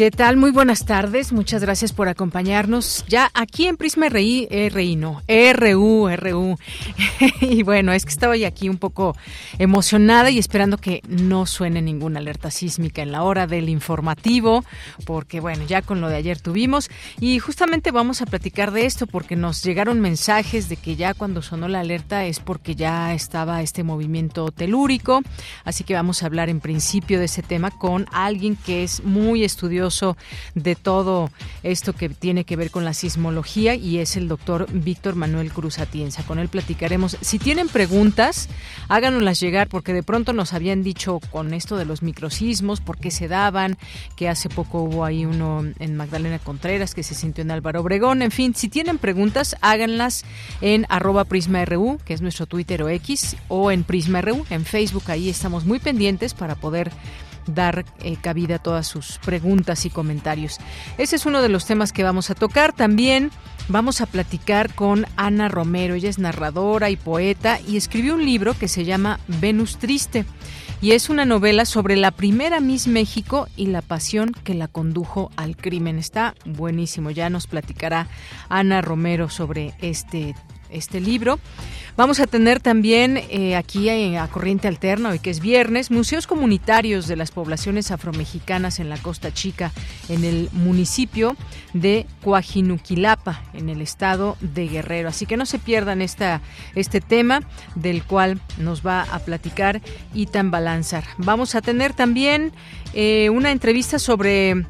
¿Qué tal? Muy buenas tardes. Muchas gracias por acompañarnos. Ya aquí en Prisma RI, RI no, RU, RU. y bueno, es que estaba ya aquí un poco emocionada y esperando que no suene ninguna alerta sísmica en la hora del informativo, porque bueno, ya con lo de ayer tuvimos. Y justamente vamos a platicar de esto porque nos llegaron mensajes de que ya cuando sonó la alerta es porque ya estaba este movimiento telúrico. Así que vamos a hablar en principio de ese tema con alguien que es muy estudioso de todo esto que tiene que ver con la sismología y es el doctor Víctor Manuel Cruz Atienza. Con él platicaremos. Si tienen preguntas, háganoslas llegar porque de pronto nos habían dicho con esto de los microsismos, por qué se daban, que hace poco hubo ahí uno en Magdalena Contreras que se sintió en Álvaro Obregón. En fin, si tienen preguntas, háganlas en arroba PrismaRU, que es nuestro Twitter o X, o en PrismaRU, en Facebook. Ahí estamos muy pendientes para poder dar eh, cabida a todas sus preguntas y comentarios. Ese es uno de los temas que vamos a tocar. También vamos a platicar con Ana Romero. Ella es narradora y poeta y escribió un libro que se llama Venus Triste. Y es una novela sobre la primera Miss México y la pasión que la condujo al crimen. Está buenísimo. Ya nos platicará Ana Romero sobre este este libro. Vamos a tener también eh, aquí a Corriente Alterna, hoy que es viernes, museos comunitarios de las poblaciones afromexicanas en la Costa Chica, en el municipio de Coajinuquilapa, en el estado de Guerrero. Así que no se pierdan esta, este tema del cual nos va a platicar Itan Balanzar. Vamos a tener también eh, una entrevista sobre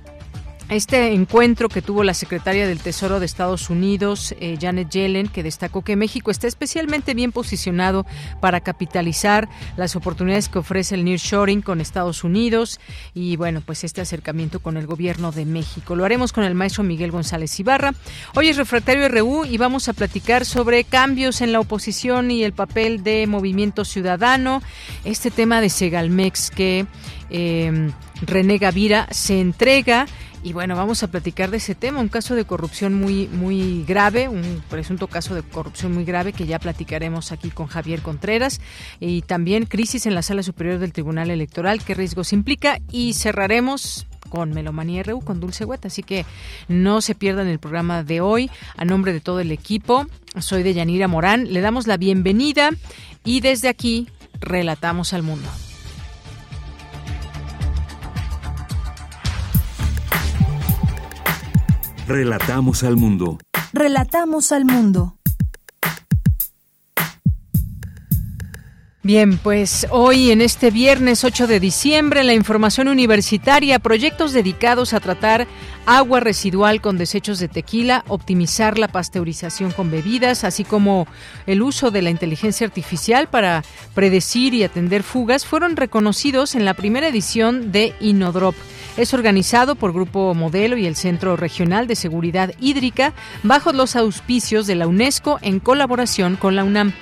este encuentro que tuvo la secretaria del Tesoro de Estados Unidos, eh, Janet Yellen, que destacó que México está especialmente bien posicionado para capitalizar las oportunidades que ofrece el nearshoring con Estados Unidos y bueno, pues este acercamiento con el gobierno de México. Lo haremos con el maestro Miguel González Ibarra. Hoy es Refractario RU y vamos a platicar sobre cambios en la oposición y el papel de Movimiento Ciudadano, este tema de Segalmex que eh, René Gavira se entrega y bueno, vamos a platicar de ese tema, un caso de corrupción muy, muy grave, un presunto caso de corrupción muy grave que ya platicaremos aquí con Javier Contreras. Y también crisis en la Sala Superior del Tribunal Electoral, qué riesgos implica. Y cerraremos con Melomanía RU, con Dulce Hueta. Así que no se pierdan el programa de hoy. A nombre de todo el equipo, soy de Yanira Morán. Le damos la bienvenida y desde aquí relatamos al mundo. Relatamos al mundo. Relatamos al mundo. Bien, pues hoy en este viernes 8 de diciembre, la información universitaria, proyectos dedicados a tratar agua residual con desechos de tequila, optimizar la pasteurización con bebidas, así como el uso de la inteligencia artificial para predecir y atender fugas, fueron reconocidos en la primera edición de Inodrop. Es organizado por Grupo Modelo y el Centro Regional de Seguridad Hídrica bajo los auspicios de la UNESCO en colaboración con la UNAM.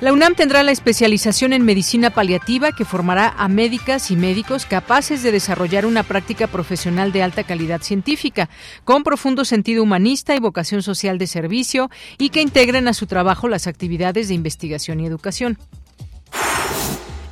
La UNAM tendrá la especialización en medicina paliativa que formará a médicas y médicos capaces de desarrollar una práctica profesional de alta calidad científica, con profundo sentido humanista y vocación social de servicio, y que integren a su trabajo las actividades de investigación y educación.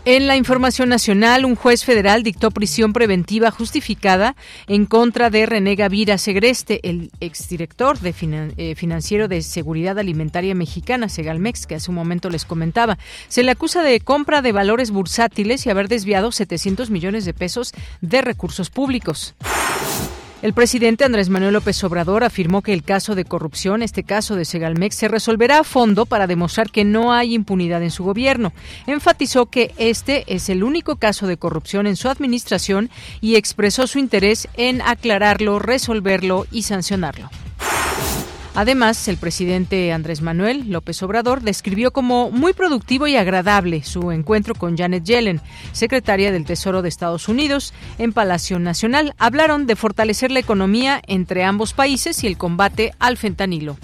En la información nacional, un juez federal dictó prisión preventiva justificada en contra de René Gavira Segreste, el exdirector de eh, financiero de Seguridad Alimentaria Mexicana, Segalmex, que hace un momento les comentaba. Se le acusa de compra de valores bursátiles y haber desviado 700 millones de pesos de recursos públicos. El presidente Andrés Manuel López Obrador afirmó que el caso de corrupción, este caso de Segalmex, se resolverá a fondo para demostrar que no hay impunidad en su gobierno. Enfatizó que este es el único caso de corrupción en su administración y expresó su interés en aclararlo, resolverlo y sancionarlo. Además, el presidente Andrés Manuel López Obrador describió como muy productivo y agradable su encuentro con Janet Yellen, secretaria del Tesoro de Estados Unidos, en Palacio Nacional. Hablaron de fortalecer la economía entre ambos países y el combate al fentanilo.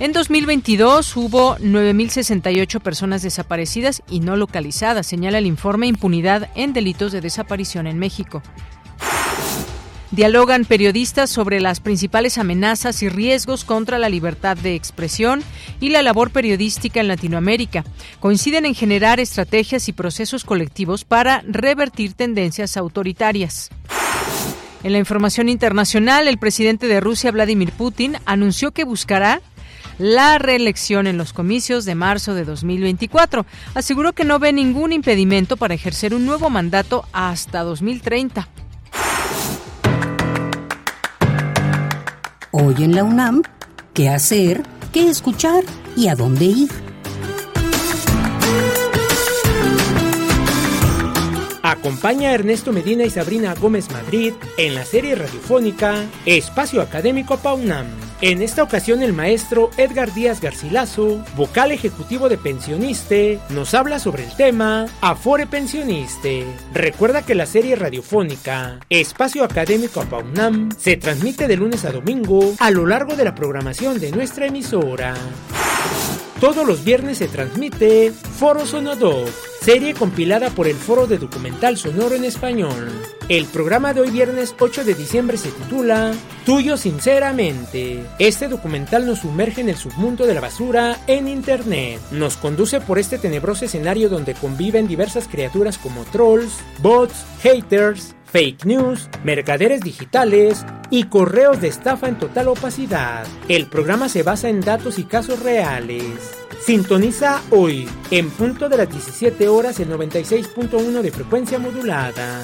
En 2022 hubo 9.068 personas desaparecidas y no localizadas, señala el informe Impunidad en Delitos de Desaparición en México. Dialogan periodistas sobre las principales amenazas y riesgos contra la libertad de expresión y la labor periodística en Latinoamérica. Coinciden en generar estrategias y procesos colectivos para revertir tendencias autoritarias. En la información internacional, el presidente de Rusia, Vladimir Putin, anunció que buscará la reelección en los comicios de marzo de 2024. Aseguró que no ve ningún impedimento para ejercer un nuevo mandato hasta 2030. Hoy en la UNAM, ¿qué hacer? ¿Qué escuchar? ¿Y a dónde ir? Acompaña a Ernesto Medina y Sabrina Gómez Madrid en la serie radiofónica Espacio Académico PAUNAM. En esta ocasión el maestro Edgar Díaz Garcilaso, vocal ejecutivo de Pensioniste, nos habla sobre el tema Afore Pensioniste. Recuerda que la serie radiofónica Espacio Académico PAUNAM se transmite de lunes a domingo a lo largo de la programación de nuestra emisora. Todos los viernes se transmite Foro Sonodoc, serie compilada por el Foro de Documental Sonoro en Español. El programa de hoy viernes 8 de diciembre se titula Tuyo sinceramente. Este documental nos sumerge en el submundo de la basura en Internet. Nos conduce por este tenebroso escenario donde conviven diversas criaturas como trolls, bots, haters, fake news, mercaderes digitales y correos de estafa en total opacidad. El programa se basa en datos y casos reales. Sintoniza hoy, en punto de las 17 horas, el 96.1 de frecuencia modulada.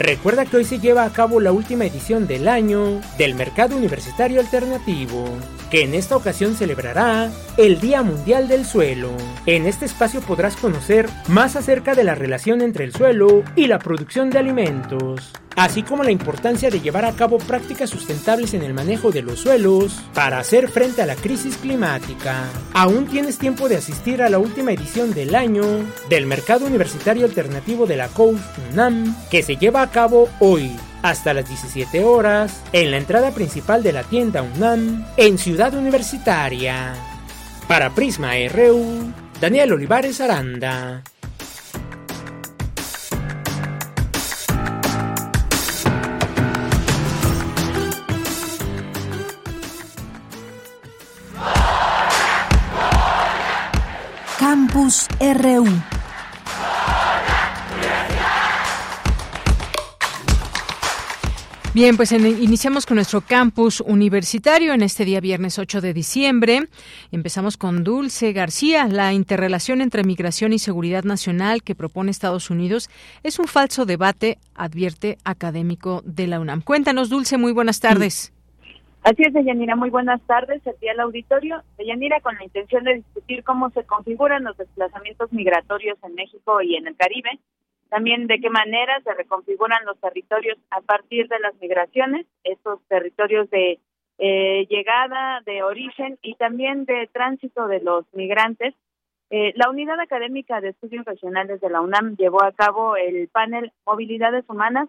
Recuerda que hoy se lleva a cabo la última edición del año del Mercado Universitario Alternativo, que en esta ocasión celebrará el Día Mundial del Suelo. En este espacio podrás conocer más acerca de la relación entre el suelo y la producción de alimentos así como la importancia de llevar a cabo prácticas sustentables en el manejo de los suelos para hacer frente a la crisis climática. Aún tienes tiempo de asistir a la última edición del año del Mercado Universitario Alternativo de la COUS UNAM, que se lleva a cabo hoy hasta las 17 horas en la entrada principal de la tienda UNAM en Ciudad Universitaria. Para Prisma RU, Daniel Olivares Aranda. Campus RU. Bien, pues iniciamos con nuestro campus universitario en este día viernes 8 de diciembre. Empezamos con Dulce García. La interrelación entre migración y seguridad nacional que propone Estados Unidos es un falso debate, advierte académico de la UNAM. Cuéntanos, Dulce, muy buenas tardes. Así es, Deyanira, muy buenas tardes. Aquí al auditorio. Deyanira, con la intención de discutir cómo se configuran los desplazamientos migratorios en México y en el Caribe, también de qué manera se reconfiguran los territorios a partir de las migraciones, estos territorios de eh, llegada, de origen y también de tránsito de los migrantes. Eh, la Unidad Académica de Estudios Regionales de la UNAM llevó a cabo el panel Movilidades Humanas,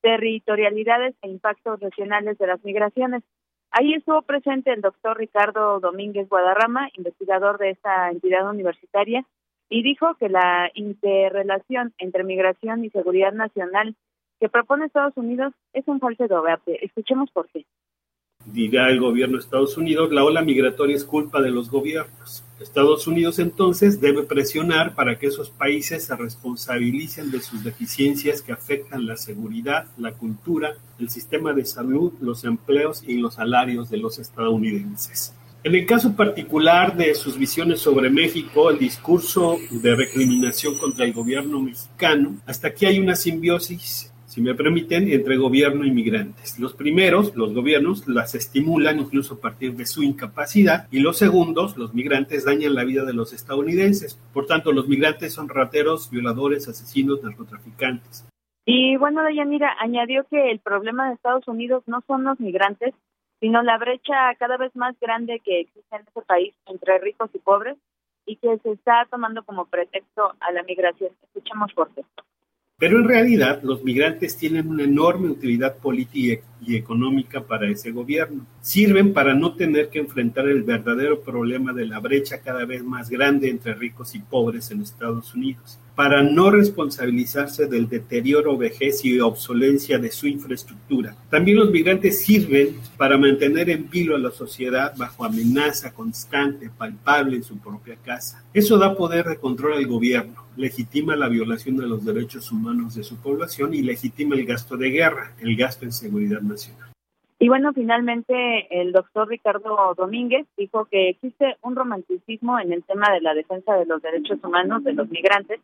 Territorialidades e Impactos Regionales de las Migraciones. Ahí estuvo presente el doctor Ricardo Domínguez Guadarrama, investigador de esta entidad universitaria, y dijo que la interrelación entre migración y seguridad nacional que propone Estados Unidos es un falso debate. Escuchemos por qué dirá el gobierno de Estados Unidos, la ola migratoria es culpa de los gobiernos. Estados Unidos entonces debe presionar para que esos países se responsabilicen de sus deficiencias que afectan la seguridad, la cultura, el sistema de salud, los empleos y los salarios de los estadounidenses. En el caso particular de sus visiones sobre México, el discurso de recriminación contra el gobierno mexicano, hasta aquí hay una simbiosis si me permiten, entre gobierno y migrantes. Los primeros, los gobiernos, las estimulan incluso a partir de su incapacidad y los segundos, los migrantes, dañan la vida de los estadounidenses. Por tanto, los migrantes son rateros, violadores, asesinos, narcotraficantes. Y bueno, Dayanira añadió que el problema de Estados Unidos no son los migrantes, sino la brecha cada vez más grande que existe en ese país entre ricos y pobres y que se está tomando como pretexto a la migración. Escuchamos fuerte. Pero en realidad los migrantes tienen una enorme utilidad política y económica para ese gobierno. Sirven para no tener que enfrentar el verdadero problema de la brecha cada vez más grande entre ricos y pobres en Estados Unidos para no responsabilizarse del deterioro, vejez y obsolencia de su infraestructura. También los migrantes sirven para mantener en vilo a la sociedad bajo amenaza constante, palpable en su propia casa. Eso da poder de control al gobierno, legitima la violación de los derechos humanos de su población y legitima el gasto de guerra, el gasto en seguridad nacional. Y bueno, finalmente el doctor Ricardo Domínguez dijo que existe un romanticismo en el tema de la defensa de los derechos humanos de los migrantes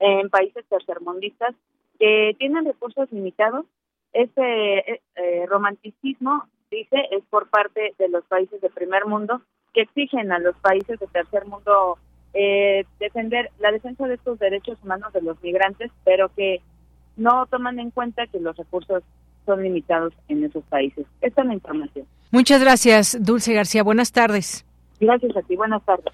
en países tercermundistas que tienen recursos limitados. Ese eh, eh, romanticismo, dice, es por parte de los países de primer mundo que exigen a los países de tercer mundo eh, defender la defensa de estos derechos humanos de los migrantes, pero que no toman en cuenta que los recursos son limitados en esos países. Esta es la información. Muchas gracias, Dulce García. Buenas tardes. Gracias a ti. Buenas tardes.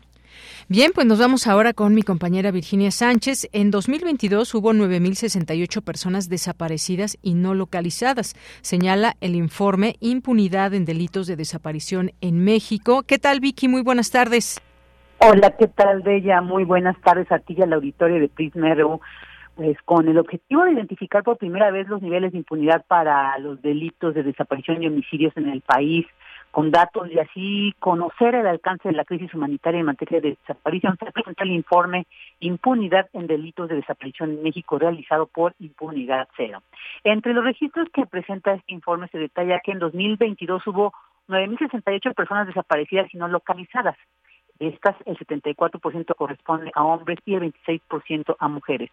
Bien, pues nos vamos ahora con mi compañera Virginia Sánchez. En 2022 hubo 9.068 personas desaparecidas y no localizadas, señala el informe Impunidad en Delitos de Desaparición en México. ¿Qué tal, Vicky? Muy buenas tardes. Hola, ¿qué tal, Bella? Muy buenas tardes a ti y al auditorio de Prisma RU. Pues con el objetivo de identificar por primera vez los niveles de impunidad para los delitos de desaparición y homicidios en el país, con datos y así conocer el alcance de la crisis humanitaria en materia de desaparición. Se presenta el informe Impunidad en Delitos de Desaparición en México realizado por Impunidad Cero. Entre los registros que presenta este informe se detalla que en 2022 hubo 9.068 personas desaparecidas y no localizadas. Estas, el 74% corresponde a hombres y el 26% a mujeres.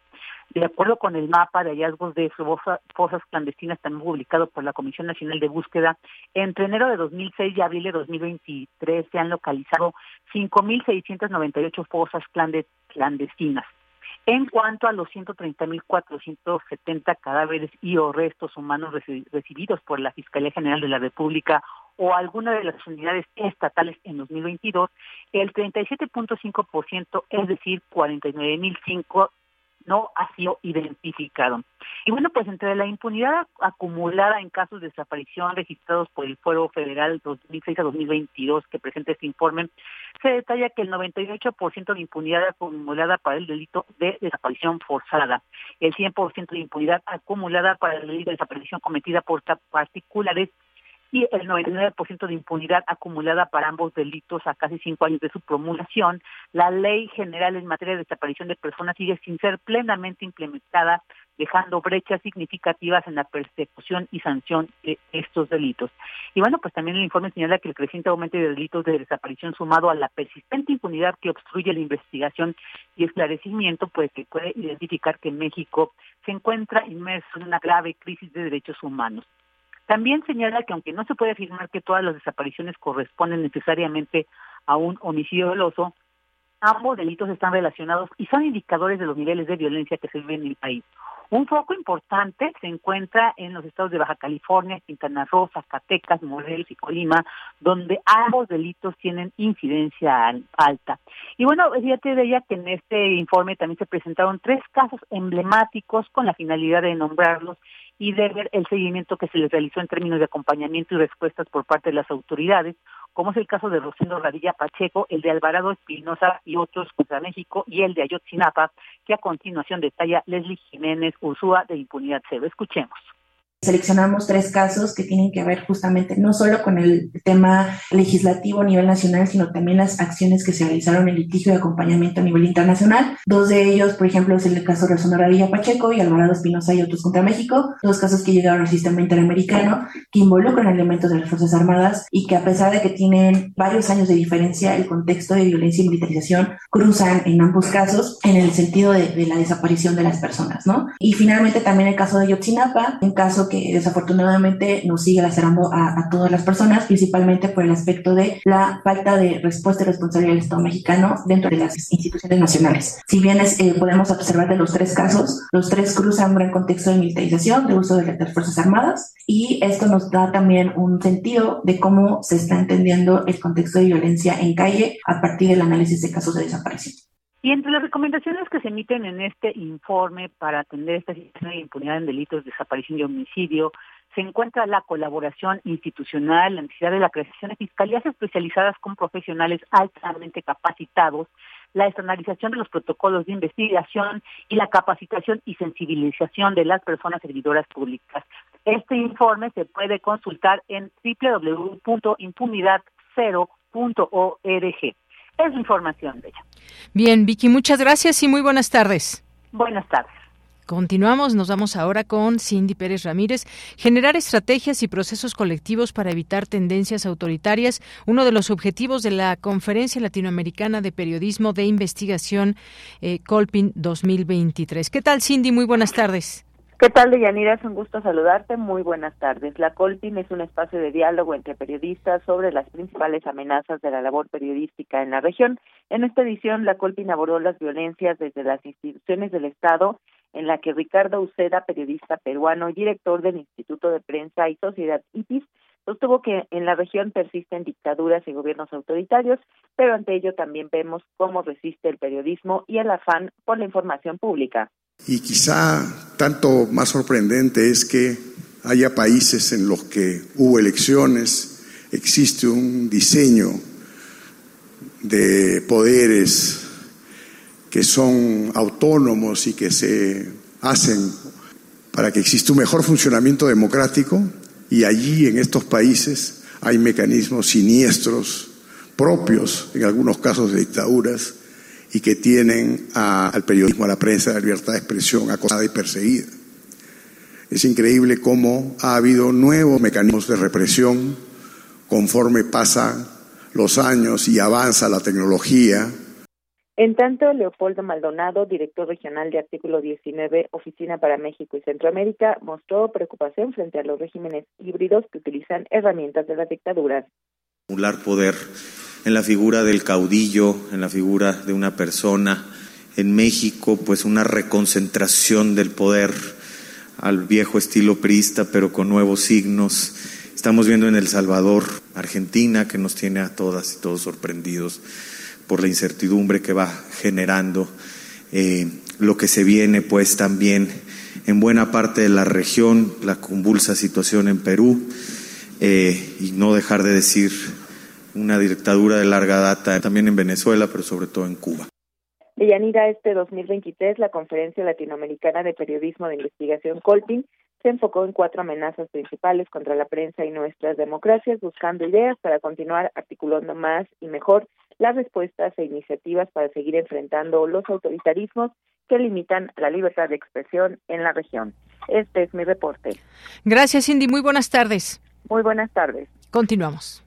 De acuerdo con el mapa de hallazgos de fosas clandestinas también publicado por la Comisión Nacional de Búsqueda, entre enero de 2006 y abril de 2023 se han localizado 5.698 fosas clandestinas. En cuanto a los 130.470 cadáveres y o restos humanos recibidos por la Fiscalía General de la República o alguna de las unidades estatales en 2022, el 37.5%, es decir, 49.005 no ha sido identificado. Y bueno, pues entre la impunidad acumulada en casos de desaparición registrados por el Fuero Federal 2006 a 2022 que presenta este informe, se detalla que el 98% de impunidad acumulada para el delito de desaparición forzada, el 100% de impunidad acumulada para el delito de desaparición cometida por particulares y el 99% de impunidad acumulada para ambos delitos a casi cinco años de su promulgación, la ley general en materia de desaparición de personas sigue sin ser plenamente implementada, dejando brechas significativas en la persecución y sanción de estos delitos. Y bueno, pues también el informe señala que el creciente aumento de delitos de desaparición sumado a la persistente impunidad que obstruye la investigación y esclarecimiento, pues que puede identificar que México se encuentra inmerso en una grave crisis de derechos humanos. También señala que aunque no se puede afirmar que todas las desapariciones corresponden necesariamente a un homicidio doloso, ambos delitos están relacionados y son indicadores de los niveles de violencia que se viven en el país. Un foco importante se encuentra en los estados de Baja California, Quintana Roo, Zacatecas, Morelos y Colima, donde ambos delitos tienen incidencia alta. Y bueno, fíjate de ella que en este informe también se presentaron tres casos emblemáticos con la finalidad de nombrarlos y de ver el seguimiento que se les realizó en términos de acompañamiento y respuestas por parte de las autoridades, como es el caso de Rosendo Radilla Pacheco, el de Alvarado Espinosa y otros contra México y el de Ayotzinapa, que a continuación detalla Leslie Jiménez Ursúa de Impunidad Cero. Escuchemos seleccionamos tres casos que tienen que ver justamente no solo con el tema legislativo a nivel nacional, sino también las acciones que se realizaron en litigio de acompañamiento a nivel internacional. Dos de ellos, por ejemplo, es el caso de Sonora Villa Pacheco y Alvarado Espinosa y otros contra México, dos casos que llegaron al sistema interamericano que involucran elementos de las Fuerzas Armadas y que a pesar de que tienen varios años de diferencia, el contexto de violencia y militarización cruzan en ambos casos en el sentido de, de la desaparición de las personas, ¿no? Y finalmente también el caso de Yotzinapa, un caso que desafortunadamente nos sigue lacerando a, a, todas las personas, principalmente por el aspecto de la falta de respuesta y responsabilidad del Estado mexicano dentro de las instituciones nacionales. Si bien es, eh, podemos observar de los tres casos, los tres cruzan un gran contexto de militarización, de uso de las Fuerzas Armadas, y esto nos da también un sentido de cómo se está entendiendo el contexto de violencia en calle a partir del análisis de casos de desaparición. Y entre las recomendaciones que se emiten en este informe para atender esta situación de impunidad en delitos de desaparición y homicidio, se encuentra la colaboración institucional, la necesidad de la creación de fiscalías especializadas con profesionales altamente capacitados, la estandarización de los protocolos de investigación y la capacitación y sensibilización de las personas servidoras públicas. Este informe se puede consultar en www.impunidad0.org. Es información de ella. Bien, Vicky, muchas gracias y muy buenas tardes. Buenas tardes. Continuamos, nos vamos ahora con Cindy Pérez Ramírez. Generar estrategias y procesos colectivos para evitar tendencias autoritarias, uno de los objetivos de la Conferencia Latinoamericana de Periodismo de Investigación eh, Colpin 2023. ¿Qué tal, Cindy? Muy buenas tardes. ¿Qué tal, Deyanira? Es un gusto saludarte. Muy buenas tardes. La Colpin es un espacio de diálogo entre periodistas sobre las principales amenazas de la labor periodística en la región. En esta edición, la Colpin abordó las violencias desde las instituciones del Estado, en la que Ricardo Uceda, periodista peruano y director del Instituto de Prensa y Sociedad IPIS, sostuvo que en la región persisten dictaduras y gobiernos autoritarios, pero ante ello también vemos cómo resiste el periodismo y el afán por la información pública. Y quizá tanto más sorprendente es que haya países en los que hubo elecciones, existe un diseño de poderes que son autónomos y que se hacen para que exista un mejor funcionamiento democrático y allí en estos países hay mecanismos siniestros propios, en algunos casos de dictaduras, y que tienen a, al periodismo, a la prensa, a la libertad de expresión acosada y perseguida. Es increíble cómo ha habido nuevos mecanismos de represión conforme pasan los años y avanza la tecnología. En tanto, Leopoldo Maldonado, director regional de Artículo 19, Oficina para México y Centroamérica, mostró preocupación frente a los regímenes híbridos que utilizan herramientas de las dictaduras. poder en la figura del caudillo, en la figura de una persona. En México, pues una reconcentración del poder al viejo estilo priista, pero con nuevos signos. Estamos viendo en El Salvador, Argentina, que nos tiene a todas y todos sorprendidos por la incertidumbre que va generando eh, lo que se viene, pues también en buena parte de la región, la convulsa situación en Perú, eh, y no dejar de decir una dictadura de larga data también en Venezuela, pero sobre todo en Cuba. Deyanira, este 2023 la Conferencia Latinoamericana de Periodismo de Investigación Colpin se enfocó en cuatro amenazas principales contra la prensa y nuestras democracias, buscando ideas para continuar articulando más y mejor las respuestas e iniciativas para seguir enfrentando los autoritarismos que limitan la libertad de expresión en la región. Este es mi reporte. Gracias, Cindy. Muy buenas tardes. Muy buenas tardes. Continuamos.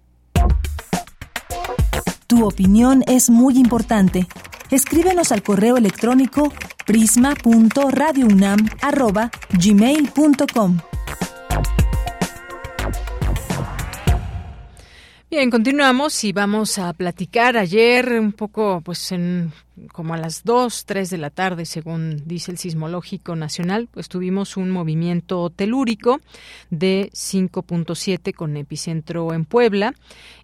Tu opinión es muy importante. Escríbenos al correo electrónico prisma.radiounam@gmail.com. Bien, continuamos y vamos a platicar ayer un poco, pues en como a las 2, 3 de la tarde, según dice el Sismológico Nacional, pues tuvimos un movimiento telúrico de 5.7 con epicentro en Puebla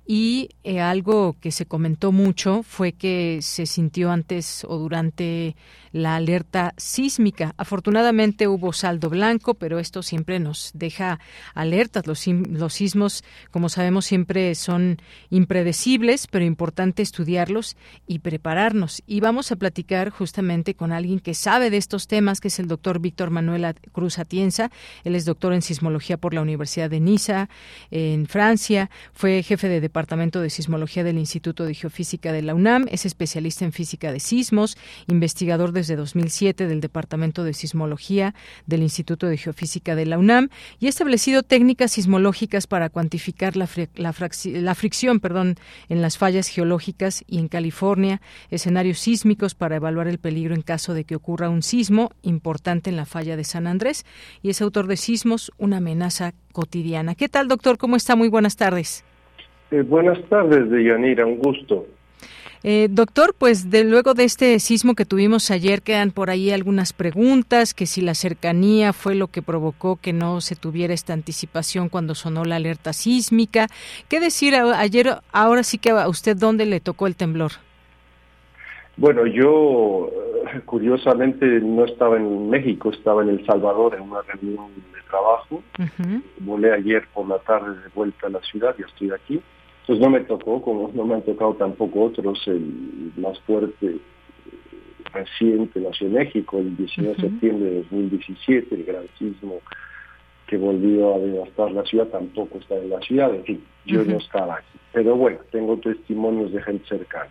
y eh, algo que se comentó mucho fue que se sintió antes o durante la alerta sísmica. Afortunadamente hubo saldo blanco, pero esto siempre nos deja alertas. Los, los sismos, como sabemos, siempre son impredecibles, pero importante estudiarlos y prepararnos. Vamos a platicar justamente con alguien que sabe de estos temas, que es el doctor Víctor Manuel Cruz Atienza. Él es doctor en sismología por la Universidad de Niza, en Francia. Fue jefe de departamento de sismología del Instituto de Geofísica de la UNAM. Es especialista en física de sismos, investigador desde 2007 del Departamento de Sismología del Instituto de Geofísica de la UNAM y ha establecido técnicas sismológicas para cuantificar la, fricción perdón, en las fallas geológicas y en California, escenarios sísmicos para evaluar el peligro en caso de que ocurra un sismo importante en la falla de San Andrés y es autor de Sismos, una amenaza cotidiana. ¿Qué tal, doctor? ¿Cómo está? Muy buenas tardes. Eh, buenas tardes, Deyanira, un gusto. Eh, doctor, pues de luego de este sismo que tuvimos ayer quedan por ahí algunas preguntas, que si la cercanía fue lo que provocó que no se tuviera esta anticipación cuando sonó la alerta sísmica. ¿Qué decir ayer, ahora sí que a usted dónde le tocó el temblor? Bueno, yo eh, curiosamente no estaba en México, estaba en El Salvador en una reunión de trabajo. Volé ayer por la tarde de vuelta a la ciudad y estoy aquí. Entonces no me tocó, como no me han tocado tampoco otros, el más fuerte reciente nació en México, el 19 de septiembre de 2017, el gran sismo que volvió a devastar la ciudad, tampoco está en la ciudad, en fin, yo no estaba aquí. Pero bueno, tengo testimonios de gente cercana.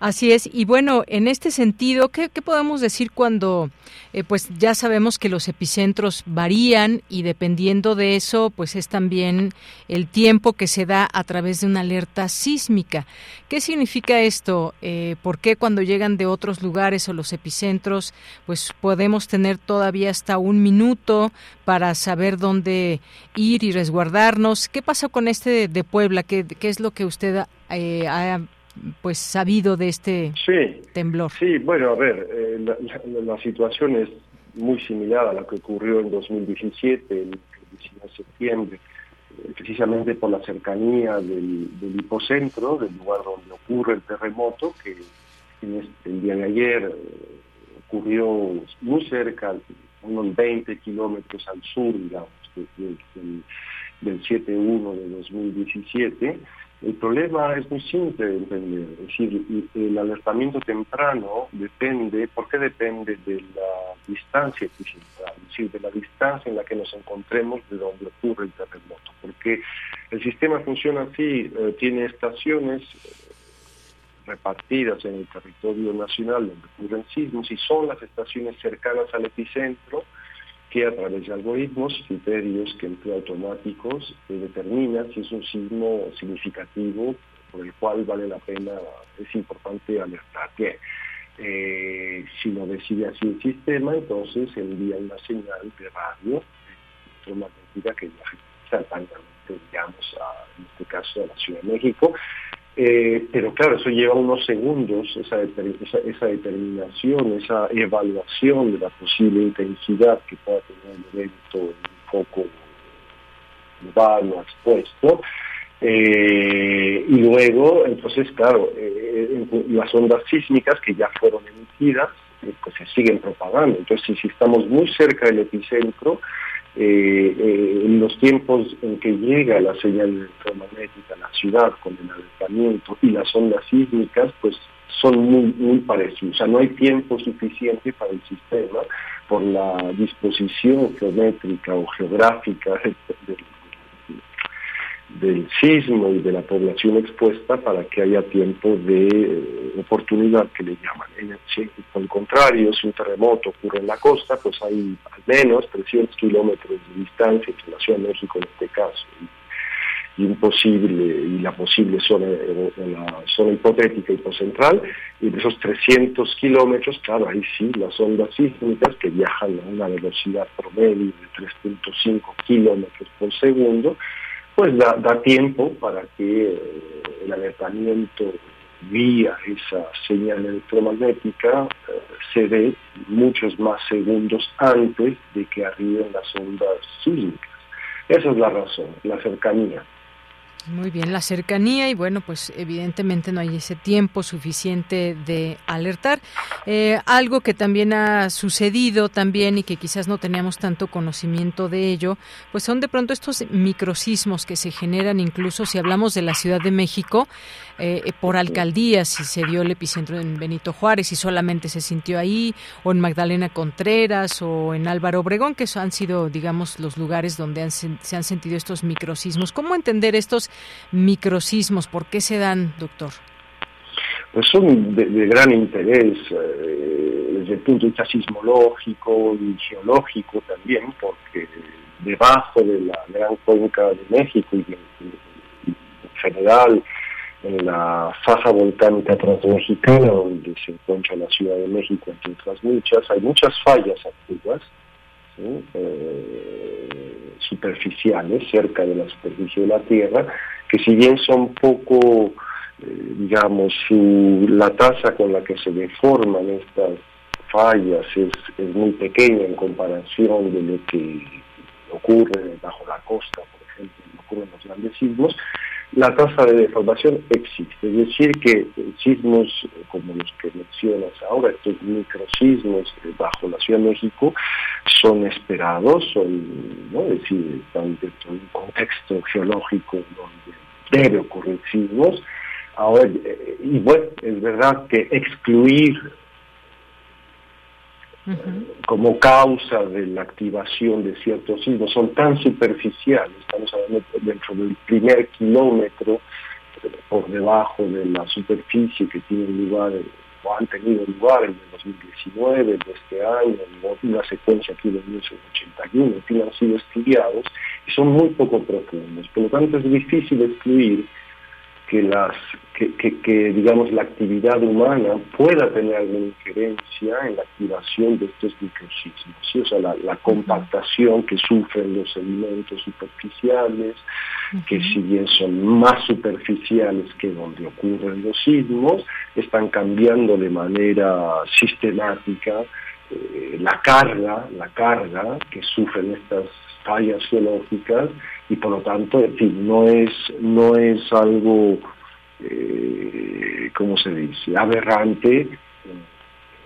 Así es, y bueno, en este sentido, ¿qué, podemos decir cuando, eh, pues ya sabemos que los epicentros varían y dependiendo de eso, pues es también el tiempo que se da a través de una alerta sísmica. ¿Qué significa esto? Eh, ¿Por qué cuando llegan de otros lugares o los epicentros, pues podemos tener todavía hasta un minuto para saber dónde ir y resguardarnos? ¿Qué pasa con este de Puebla? ¿Qué, qué es lo que usted eh, pues sabido de este temblor. Sí, bueno, a ver, eh, la, situación es muy similar a la que ocurrió en 2017, el 19 de septiembre, eh, precisamente por la cercanía del, hipocentro, del lugar donde ocurre el terremoto, que este, el día de ayer eh, ocurrió muy cerca, unos 20 kilómetros al sur, digamos, del, del 7-1 de 2017 el problema es muy simple de entender, es decir, el alertamiento temprano depende, ¿por qué depende de la distancia epicentral? Es decir, de la distancia en la que nos encontremos de donde ocurre el terremoto, porque el sistema funciona así, eh, tiene estaciones eh, repartidas en el territorio nacional donde ocurren sismos y son las estaciones cercanas al epicentro que a través de algoritmos, criterios que emplea automáticos, se determina si es un sismo significativo por el cual vale la pena, es importante alertar. que eh, si lo decide así el sistema, entonces envía una señal de radio electromagnética que viaja instantáneamente, digamos, a, en este caso a la Ciudad de México, eh, pero claro, eso lleva unos segundos, esa, esa, determinación, esa evaluación de la posible intensidad que pueda tener el evento en un foco urbano expuesto. Eh, y luego, entonces, claro, eh, las ondas sísmicas que ya fueron emitidas, pues se siguen propagando. Entonces, si estamos muy cerca del epicentro, eh, eh, en los tiempos en que llega la señal electromagnética a la ciudad con el alertamiento y las ondas sísmicas, pues son muy, muy parecidos. O sea, no hay tiempo suficiente para el sistema por la disposición geométrica o geográfica del del sismo y de la población expuesta para que haya tiempo de eh, oportunidad que le llaman. En el, contrario, si un terremoto ocurre en la costa, pues hay al menos 300 kilómetros de distancia entre la Ciudad de México en este caso y, imposible y la posible zona, eh, la zona hipotética hipocentral, y de esos 300 kilómetros, claro, ahí sí, las ondas sísmicas que viajan a una velocidad promedio de 3.5 kilómetros por segundo, pues da, tiempo para que eh, el alertamiento vía esa señal electromagnética eh, se dé muchos más segundos antes de que arriben las ondas sísmicas. Esa es la razón, la cercanía. Muy bien, la cercanía y bueno, pues evidentemente no hay ese tiempo suficiente de alertar. Eh, algo que también ha sucedido también y que quizás no teníamos tanto conocimiento de ello, pues son de pronto estos microsismos que se generan incluso si hablamos de la Ciudad de México, eh, por alcaldías, si se dio el epicentro en Benito Juárez y solamente se sintió ahí, o en Magdalena Contreras o en Álvaro Obregón, que han sido, digamos, los lugares donde se han sentido estos microsismos. ¿Cómo entender estos microsismos? ¿Por qué se dan, doctor? Pues son de, gran interés eh, desde el punto de vista sismológico y geológico también, porque debajo de la gran cuenca de México y en general en la faja volcánica transmexicana, donde se encuentra la Ciudad de México, entre otras muchas, hay muchas fallas eh, superficiales, cerca de la superficie de la Tierra, que si bien son poco, eh, digamos, la tasa con la que se deforman estas fallas es, es muy pequeña en comparación de lo que ocurre bajo la costa, por ejemplo, ocurren los grandes sismos, la tasa de deformación existe. Es decir, que sismos como los que mencionas ahora, estos microsismos bajo la Ciudad de México, son esperados, son, ¿no? es decir, están dentro de un contexto geológico donde debe ocurrir sismos. Ahora, eh, y bueno, es verdad que excluir como causa de la activación de ciertos sismos son tan superficiales, estamos hablando dentro del primer kilómetro por debajo de la superficie que tiene lugar o han tenido lugar en el 2019, de este año, una secuencia aquí de 1981, que han sido estudiados y son muy poco profundos. Por lo tanto, es difícil excluir que las que, digamos la actividad humana pueda tener alguna injerencia en la activación de estos microsismos, o sea, la, compactación que sufren los sedimentos superficiales, que si bien son más superficiales que donde ocurren los sismos, están cambiando de manera sistemática eh, la carga, la carga que sufren estas fallas geológicas y por lo tanto, no es, no es algo, eh, ¿cómo se dice?, aberrante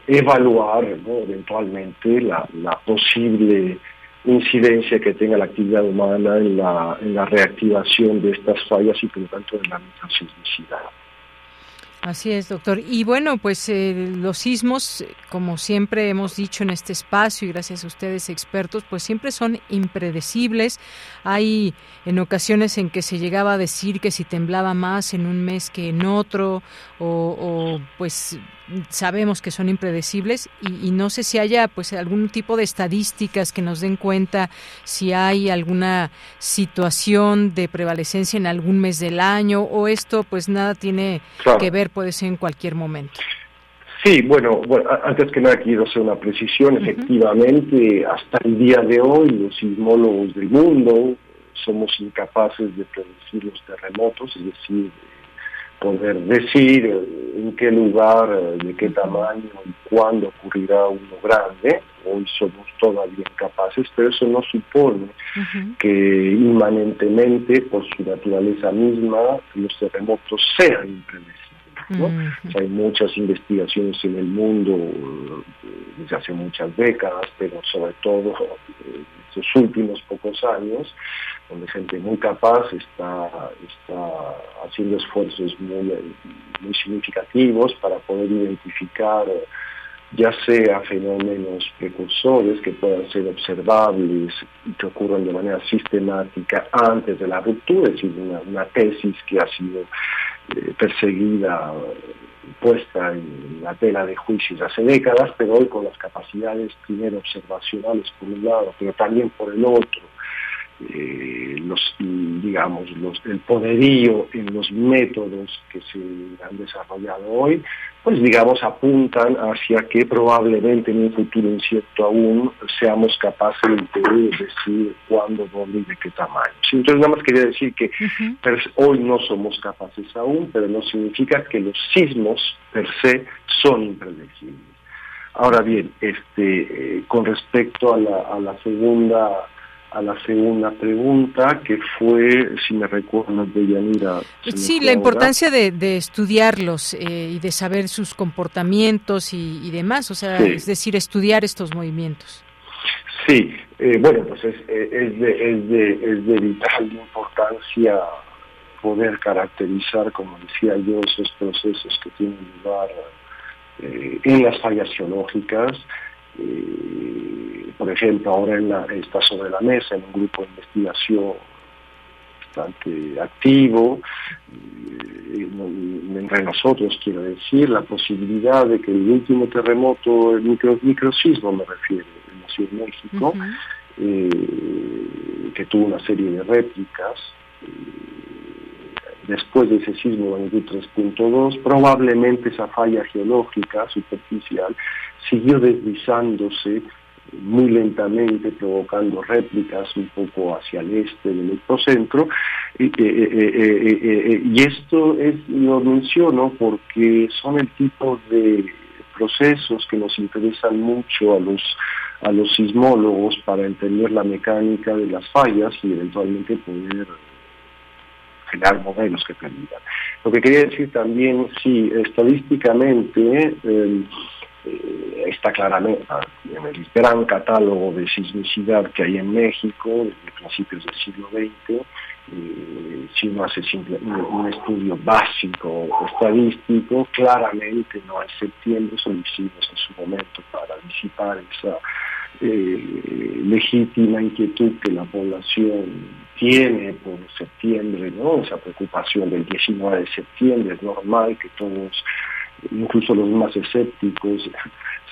evaluar eventualmente la, posible incidencia que tenga la actividad humana en la, en la reactivación de estas fallas y por lo tanto en la sismicidad. Así es, doctor. Y bueno, pues eh, los sismos, como siempre hemos dicho en este espacio y gracias a ustedes expertos, pues siempre son impredecibles. Hay en ocasiones en que se llegaba a decir que si temblaba más en un mes que en otro, o, o pues sabemos que son impredecibles y, no sé si haya pues algún tipo de estadísticas que nos den cuenta si hay alguna situación de prevalecencia en algún mes del año o esto pues nada tiene que ver puede ser en cualquier momento. Sí, bueno, antes que nada quiero hacer una precisión. Efectivamente, hasta el día de hoy los sismólogos del mundo somos incapaces de predecir los terremotos, es decir, poder decir en qué lugar, de qué tamaño y cuándo ocurrirá uno grande. Hoy somos todavía incapaces, pero eso no supone que inmanentemente, por su naturaleza misma, los terremotos sean hay muchas investigaciones en el mundo eh, desde hace muchas décadas, pero sobre todo en eh, estos últimos pocos años, donde gente muy capaz está, está haciendo esfuerzos muy, muy significativos para poder identificar ya sea fenómenos precursores que puedan ser observables y que ocurran de manera sistemática antes de la ruptura, es decir, una, tesis que ha sido eh, perseguida, puesta en la tela de juicios hace décadas, pero hoy con las capacidades primero observacionales por un lado, pero también por el otro, eh, los, digamos, los, el poderío en los métodos que se han desarrollado hoy, pues digamos apuntan hacia que probablemente en un futuro incierto aún seamos capaces de decir cuándo, dónde y de qué tamaño. Entonces nada más quería decir que hoy no somos capaces aún, pero no significa que los sismos per se son impredecibles. Ahora bien, este, eh, con respecto a la, a la segunda a la segunda pregunta, que fue, si me recuerdo, de Yanira. Sí, la importancia de, de estudiarlos eh, y de saber sus comportamientos y, demás, o sea, es decir, estudiar estos movimientos. Sí, eh, bueno, pues es, eh, es, de, es, de, es de vital importancia poder caracterizar, como decía yo, esos procesos que tienen lugar en las fallas geológicas, por ejemplo, ahora en la, está sobre la mesa en un grupo de investigación bastante activo, eh, entre nosotros quiero decir, la posibilidad de que el último terremoto, el micro, microsismo me refiero, en la Ciudad de México, eh, que tuvo una serie de réplicas, eh, después de ese sismo de magnitud 3.2, probablemente esa falla geológica superficial siguió deslizándose muy lentamente, provocando réplicas un poco hacia el este del epicentro. Y, eh, eh, eh, y esto es, lo menciono porque son el tipo de procesos que nos interesan mucho a los a los sismólogos para entender la mecánica de las fallas y eventualmente poder generar modelos que permitan. Lo que quería decir también, sí, estadísticamente, eh, está claramente en el gran catálogo de sismicidad que hay en México desde principios del siglo XX. Eh, si uno hace un, estudio básico estadístico, claramente no en septiembre son hicimos en su momento para disipar esa eh, legítima inquietud que la población tiene por septiembre, ¿no? esa preocupación del 19 de septiembre, es normal que todos incluso los más escépticos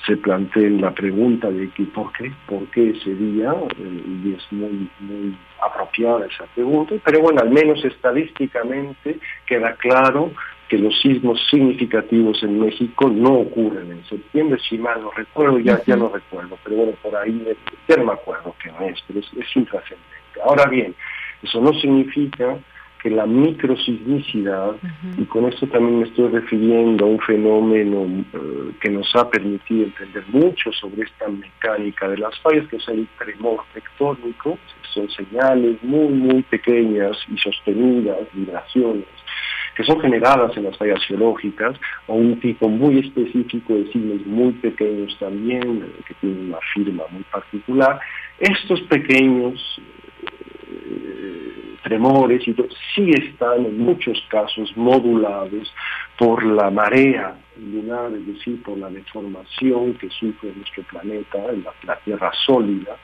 se planteen la pregunta de que por qué, por qué ese día, eh, y es muy, muy apropiada esa pregunta, pero bueno, al menos estadísticamente queda claro que los sismos significativos en México no ocurren en septiembre, si mal no recuerdo, ya, ya no recuerdo, pero bueno, por ahí ya no me acuerdo qué mes, pero es, es intrascendente. Ahora bien, eso no significa que la microsismicidad, y con esto también me estoy refiriendo a un fenómeno eh, que nos ha permitido entender mucho sobre esta mecánica de las fallas, que es el tremor tectónico, son señales muy, muy pequeñas y sostenidas, vibraciones, que son generadas en las fallas geológicas, o un tipo muy específico de signos muy pequeños también, eh, que tienen una firma muy particular. Estos pequeños tremores y sí están en muchos casos modulados por la marea lunar, es decir, por la deformación que sufre nuestro planeta, la, Tierra sólida,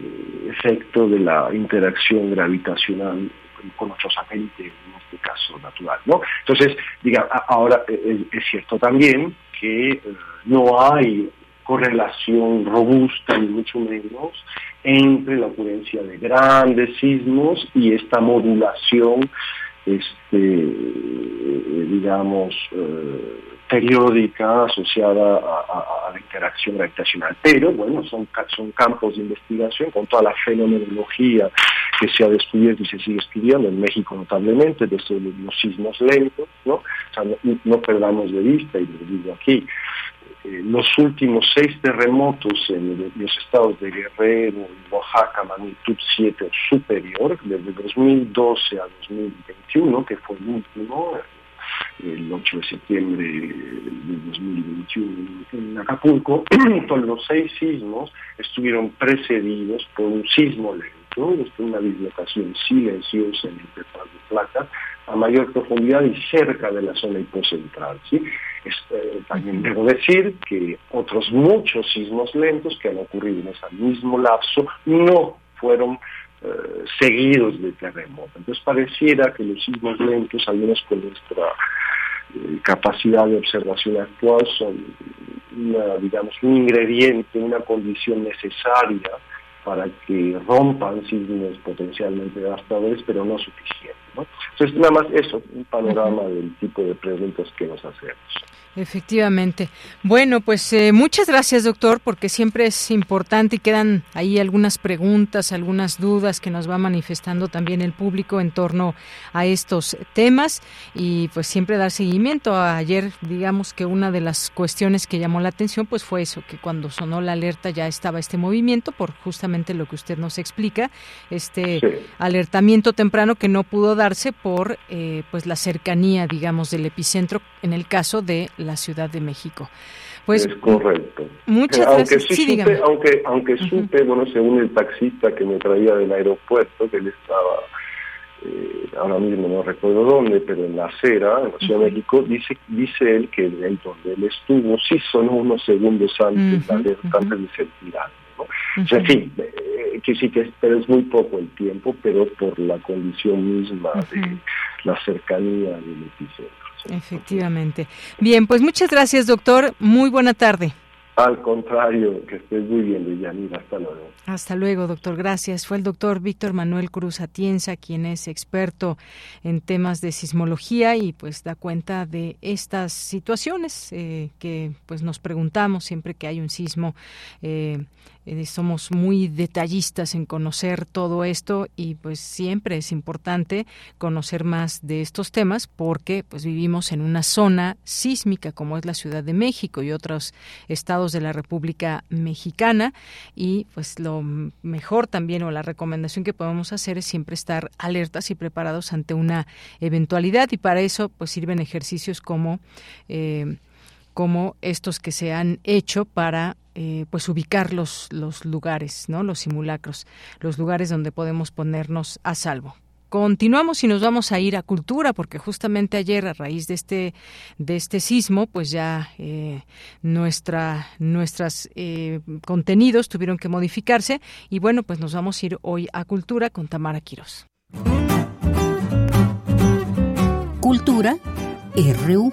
eh, efecto de la interacción gravitacional con nuestro satélite, en este caso natural. ¿no? Entonces, diga, ahora eh, es, cierto también que eh, no hay correlación robusta, ni mucho menos, entre la ocurrencia de grandes sismos y esta modulación, este, digamos, eh, periódica asociada a, la interacción gravitacional. Pero, bueno, son, son campos de investigación con toda la fenomenología que se ha descubierto y se sigue estudiando en México notablemente, desde los sismos lentos, ¿no? O sea, no, no perdamos de vista, y lo digo aquí, los últimos seis terremotos en los estados de Guerrero Oaxaca, magnitud 7 o superior, desde 2012 a 2021, que fue el último, el 8 de septiembre de 2021 en Acapulco, todos los seis sismos estuvieron precedidos por un sismo lento, una dislocación silenciosa en el petróleo de placas, a mayor profundidad y cerca de la zona hipocentral. ¿sí? Eh, también debo decir que otros muchos sismos lentos que han ocurrido en ese mismo lapso no fueron eh, seguidos de terremoto. Entonces pareciera que los sismos lentos, al menos con nuestra eh, capacidad de observación actual, son digamos, un ingrediente, una condición necesaria para que rompan sismos potencialmente devastadores, pero no suficiente. Entonces, nada más eso, un panorama del tipo de preguntas que nos hacemos. Efectivamente. Bueno, pues eh, muchas gracias, doctor, porque siempre es importante y quedan ahí algunas preguntas, algunas dudas que nos va manifestando también el público en torno a estos temas y pues siempre dar seguimiento. Ayer, digamos que una de las cuestiones que llamó la atención pues fue eso, que cuando sonó la alerta ya estaba este movimiento por justamente lo que usted nos explica, este alertamiento temprano que no pudo darse por eh, pues la cercanía, digamos, del epicentro en el caso de la Ciudad de México. Pues, es correcto. Muchas aunque gracias. Sí, supe, aunque, aunque supe, bueno, según el taxista que me traía del aeropuerto, que él estaba, eh, ahora mismo no recuerdo dónde, pero en la acera, en la Ciudad de México, dice, dice él que ahí donde él estuvo, sí son unos segundos antes, antes de ser tirado. ¿no? O sea, sí, eh, que sí que pero es muy poco el tiempo, pero por la condición misma de la cercanía del epicentro. Efectivamente. Bien, pues muchas gracias, doctor. Muy buena tarde. Al contrario, que estés muy bien, Deyanira. Hasta luego. Hasta luego, doctor. Gracias. Fue el doctor Víctor Manuel Cruz Atienza, quien es experto en temas de sismología y pues da cuenta de estas situaciones eh, que pues nos preguntamos siempre que hay un sismo. Eh, eh, somos muy detallistas en conocer todo esto y pues siempre es importante conocer más de estos temas porque pues vivimos en una zona sísmica como es la Ciudad de México y otros estados de la República Mexicana. Y pues lo mejor también o la recomendación que podemos hacer es siempre estar alertas y preparados ante una eventualidad. Y para eso pues sirven ejercicios como eh, como estos que se han hecho para eh, pues ubicar los, los lugares, ¿no? los simulacros, los lugares donde podemos ponernos a salvo. Continuamos y nos vamos a ir a cultura porque justamente ayer a raíz de este de este sismo pues ya eh, nuestra nuestros eh, contenidos tuvieron que modificarse y bueno pues nos vamos a ir hoy a cultura con Tamara Quiros. Cultura RU.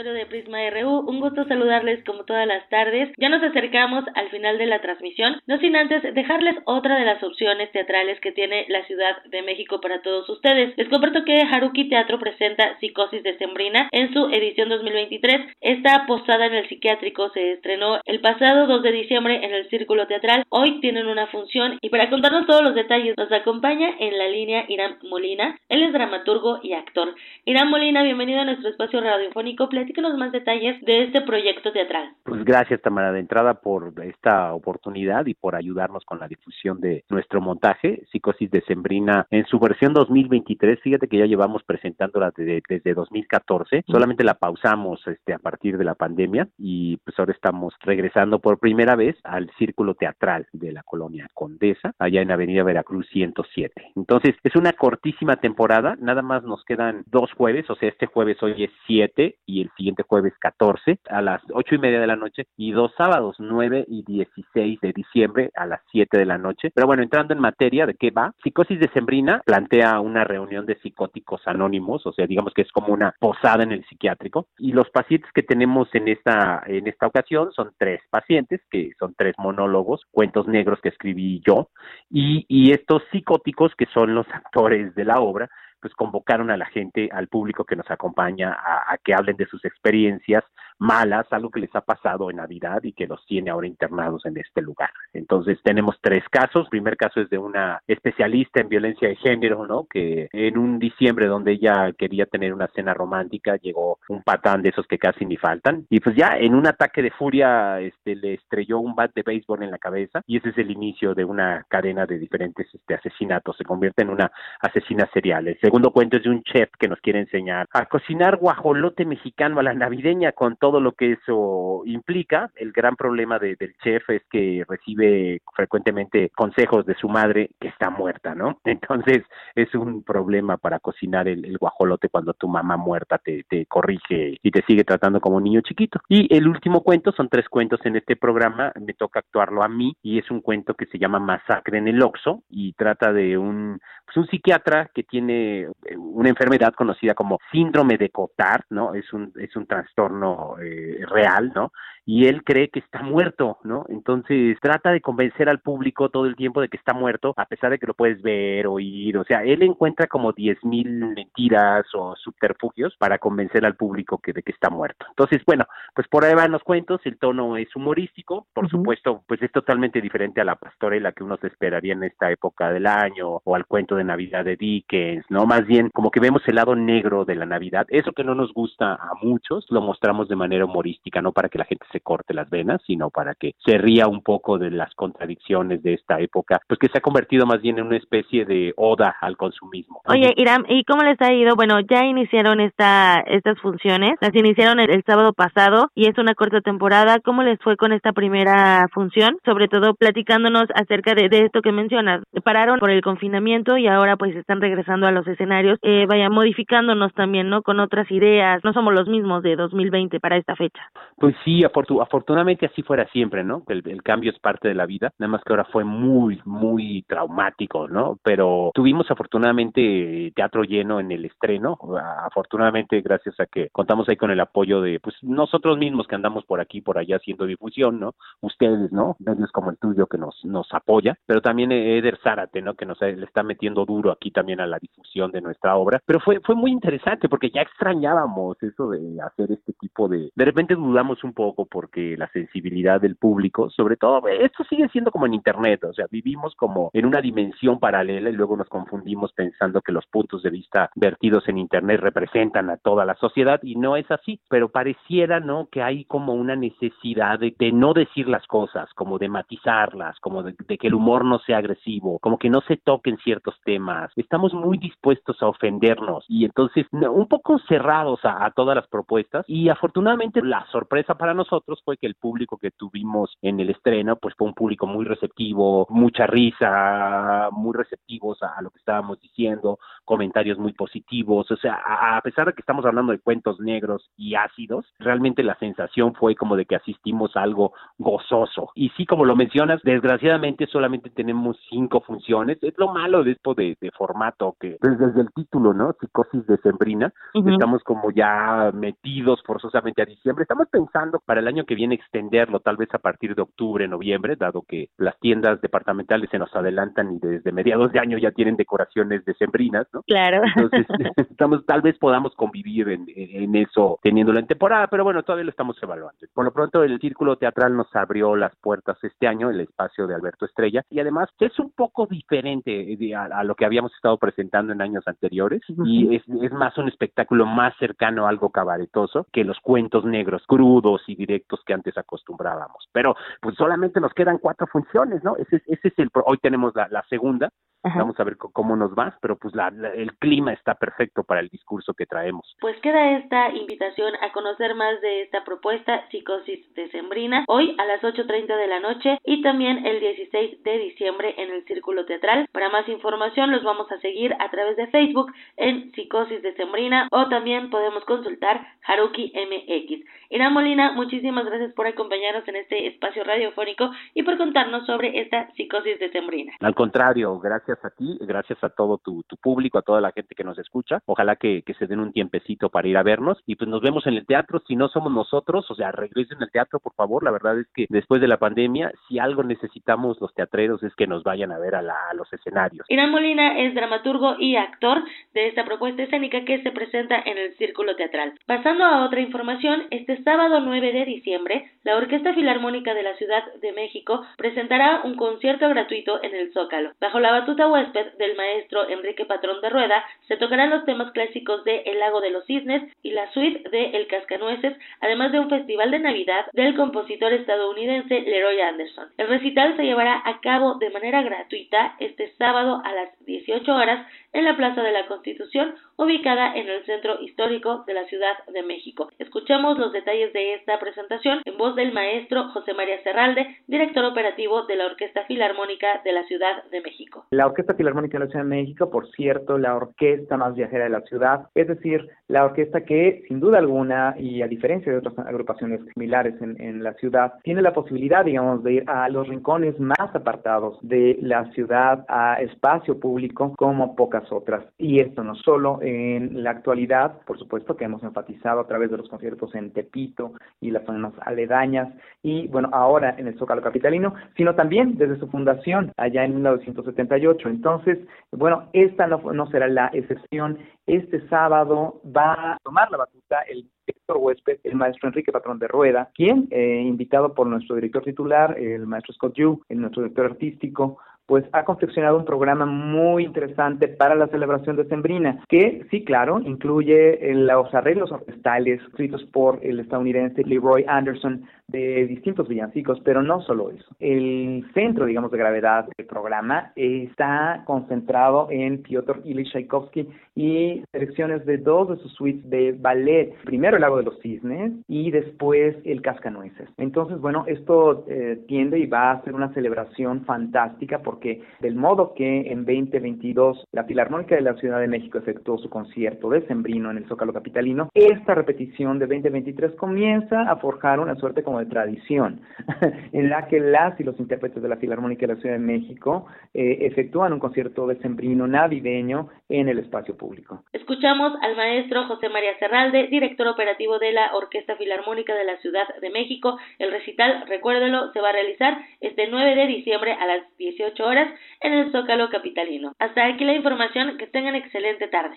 De Prisma RU. Un gusto saludarles como todas las tardes. Ya nos acercamos al final de la transmisión, no sin antes dejarles otra de las opciones teatrales que tiene la Ciudad de México para todos ustedes. Les comparto que Haruki Teatro presenta Psicosis de Sembrina en su edición 2023. Esta posada en el psiquiátrico se estrenó el pasado 2 de diciembre en el Círculo Teatral. Hoy tienen una función y para contarnos todos los detalles nos acompaña en la línea Irán Molina. Él es dramaturgo y actor. Irán Molina, bienvenido a nuestro espacio radiofónico más detalles de este proyecto teatral. Pues gracias, Tamara, de entrada por esta oportunidad y por ayudarnos con la difusión de nuestro montaje, Psicosis de Sembrina, en su versión 2023. Fíjate que ya llevamos presentándola desde, desde 2014, solamente la pausamos este, a partir de la pandemia y pues ahora estamos regresando por primera vez al Círculo Teatral de la Colonia Condesa, allá en Avenida Veracruz 107. Entonces, es una cortísima temporada, nada más nos quedan dos jueves, o sea, este jueves hoy es 7 y el siguiente jueves 14 a las ocho y media de la noche y dos sábados 9 y 16 de diciembre a las 7 de la noche. Pero bueno, entrando en materia de qué va, Psicosis de Sembrina plantea una reunión de psicóticos anónimos, o sea, digamos que es como una posada en el psiquiátrico y los pacientes que tenemos en esta en esta ocasión son tres pacientes que son tres monólogos, cuentos negros que escribí yo y, y estos psicóticos que son los actores de la obra pues convocaron a la gente, al público que nos acompaña, a, que hablen de sus experiencias malas, algo que les ha pasado en Navidad y que los tiene ahora internados en este lugar. Entonces tenemos tres casos. El primer caso es de una especialista en violencia de género, ¿no? Que en un diciembre donde ella quería tener una cena romántica, llegó un patán de esos que casi ni faltan. Y pues ya en un ataque de furia, este, le estrelló un bat de béisbol en la cabeza y ese es el inicio de una cadena de diferentes este, asesinatos. Se convierte en una asesina serial segundo cuento es de un chef que nos quiere enseñar a cocinar guajolote mexicano a la navideña con todo lo que eso implica. El gran problema del chef es que recibe frecuentemente consejos de su madre que está muerta, ¿no? Entonces es un problema para cocinar el, guajolote cuando tu mamá muerta te, te corrige y te sigue tratando como un niño chiquito. Y el último cuento, son tres cuentos en este programa, me toca actuarlo a mí y es un cuento que se llama Masacre en el Oxo y trata de un, pues un psiquiatra que tiene una enfermedad conocida como síndrome de Cotard, ¿no? Es un, es un trastorno eh, real, ¿no? y él cree que está muerto, ¿no? Entonces trata de convencer al público todo el tiempo de que está muerto, a pesar de que lo puedes ver, oír, o sea, él encuentra como diez mil mentiras o subterfugios para convencer al público que de que está muerto. Entonces, bueno, pues por ahí van los cuentos, el tono es humorístico, por supuesto, pues es totalmente diferente a la pastorela que uno se esperaría en esta época del año o al cuento de Navidad de Dickens, ¿no? Más bien como que vemos el lado negro de la Navidad, eso que no nos gusta a muchos, lo mostramos de manera humorística, no para que la gente se corte las venas, sino para que se ría un poco de las contradicciones de esta época, pues que se ha convertido más bien en una especie de oda al consumismo. Oye, Iram, ¿y cómo les ha ido? Bueno, ya iniciaron esta estas funciones, las iniciaron el, sábado pasado y es una corta temporada. ¿Cómo les fue con esta primera función? Sobre todo platicándonos acerca de, de esto que mencionas. Pararon por el confinamiento y ahora pues están regresando a los escenarios, eh, vaya modificándonos también, ¿no? Con otras ideas. No somos los mismos de 2020 para esta fecha. Pues sí, afortunadamente así fuera siempre, ¿no? El, el, cambio es parte de la vida, nada más que ahora fue muy, muy traumático, ¿no? Pero tuvimos afortunadamente teatro lleno en el estreno, afortunadamente gracias a que contamos ahí con el apoyo de, pues, nosotros mismos que andamos por aquí, por allá haciendo difusión, ¿no? Ustedes, ¿no? Medios como el tuyo que nos, nos apoya, pero también Eder Zárate, ¿no? Que nos le está metiendo duro aquí también a la difusión de nuestra obra, pero fue, fue muy interesante porque ya extrañábamos eso de hacer este tipo de, de repente dudamos un poco por porque la sensibilidad del público, sobre todo, esto sigue siendo como en Internet, o sea, vivimos como en una dimensión paralela y luego nos confundimos pensando que los puntos de vista vertidos en Internet representan a toda la sociedad y no es así, pero pareciera, ¿no? Que hay como una necesidad de, no decir las cosas, como de matizarlas, como de, que el humor no sea agresivo, como que no se toquen ciertos temas. Estamos muy dispuestos a ofendernos y entonces un poco cerrados a todas las propuestas y afortunadamente la sorpresa para nosotros fue que el público que tuvimos en el estreno, pues fue un público muy receptivo, mucha risa, muy receptivos a, lo que estábamos diciendo, comentarios muy positivos, o sea, a, pesar de que estamos hablando de cuentos negros y ácidos, realmente la sensación fue como de que asistimos a algo gozoso. Y sí, como lo mencionas, desgraciadamente solamente tenemos cinco funciones, es lo malo de esto de, formato, que pues, desde el título, ¿no? Psicosis decembrina, estamos como ya metidos forzosamente a diciembre, estamos pensando para el año que viene extenderlo tal vez a partir de octubre, noviembre, dado que las tiendas departamentales se nos adelantan y desde mediados de año ya tienen decoraciones decembrinas, ¿no? Claro. Entonces, estamos, tal vez podamos convivir en, en eso teniéndolo en temporada, pero bueno, todavía lo estamos evaluando. Por lo pronto, el Círculo Teatral nos abrió las puertas este año, el espacio de Alberto Estrella, y además es un poco diferente a, lo que habíamos estado presentando en años anteriores, y es, es más un espectáculo más cercano a algo cabaretoso que los cuentos negros crudos y directos que antes acostumbrábamos. Pero pues solamente nos quedan cuatro funciones, ¿no? Ese, ese es el, hoy tenemos la, la segunda, vamos a ver cómo nos va, pero pues la, el clima está perfecto para el discurso que traemos. Pues queda esta invitación a conocer más de esta propuesta, Psicosis Decembrina, hoy a las 8.30 de la noche y también el 16 de diciembre en el Círculo Teatral. Para más información los vamos a seguir a través de Facebook en Psicosis Decembrina o también podemos consultar Haruki MX. Irán Molina, muchísimas gracias por acompañarnos en este espacio radiofónico y por contarnos sobre esta psicosis decembrina. Al contrario, gracias a ti, gracias a todo tu, público, a toda la gente que nos escucha. Ojalá que, se den un tiempecito para ir a vernos y pues nos vemos en el teatro. Si no somos nosotros, o sea, regresen al teatro, por favor. La verdad es que después de la pandemia, si algo necesitamos los teatreros es que nos vayan a ver a, a los escenarios. Irán Molina es dramaturgo y actor de esta propuesta escénica que se presenta en el Círculo Teatral. Pasando a otra información, este sábado 9 de diciembre, la Orquesta Filarmónica de la Ciudad de México presentará un concierto gratuito en el Zócalo. Bajo la batuta huésped del maestro Enrique Patrón de Rueda, se tocarán los temas clásicos de El Lago de los Cisnes y la suite de El Cascanueces, además de un festival de Navidad del compositor estadounidense Leroy Anderson. El recital se llevará a cabo de manera gratuita este sábado a las 18 horas en la Plaza de la Constitución, ubicada en el centro histórico de la Ciudad de México. Escuchemos los detalles de esta presentación en voz del maestro José María Serralde, director operativo de la Orquesta Filarmónica de la Ciudad de México. La Orquesta Filarmónica de la Ciudad de México, por cierto, la orquesta más viajera de la ciudad, es decir, la orquesta que, sin duda alguna, y a diferencia de otras agrupaciones similares en, en la ciudad, tiene la posibilidad, digamos, de ir a los rincones más apartados de la ciudad, a espacio público, como pocas otras. Y esto no solo en la actualidad, por supuesto que hemos enfatizado a través de los conciertos en Tepito y las zonas aledañas y bueno, ahora en el Zócalo Capitalino, sino también desde su fundación allá en 1978. Entonces, bueno, esta no, no será la excepción. Este sábado va a tomar la batuta el director huésped, el maestro Enrique Patrón de Rueda, quien, eh, invitado por nuestro director titular, el maestro Scott Yu, el nuestro director artístico, pues ha confeccionado un programa muy interesante para la celebración de Sembrina, que sí, claro, incluye los arreglos orquestales escritos por el estadounidense Leroy Anderson de distintos villancicos, pero no solo eso. El centro, digamos, de gravedad del programa está concentrado en Piotr Ilyich Tchaikovsky y selecciones de dos de sus suites de ballet, primero el Lago de los Cisnes y después el Cascanueces. Entonces, bueno, esto eh, tiende y va a ser una celebración fantástica porque que del modo que en 2022 la Filarmónica de la Ciudad de México efectuó su concierto de Sembrino en el Zócalo Capitalino, esta repetición de 2023 comienza a forjar una suerte como de tradición, en la que las y los intérpretes de la Filarmónica de la Ciudad de México eh, efectúan un concierto de Sembrino navideño en el espacio público. Escuchamos al maestro José María Cerralde, director operativo de la Orquesta Filarmónica de la Ciudad de México. El recital, recuérdelo, se va a realizar este 9 de diciembre a las 18 horas en el Zócalo Capitalino. Hasta aquí la información, que tengan excelente tarde.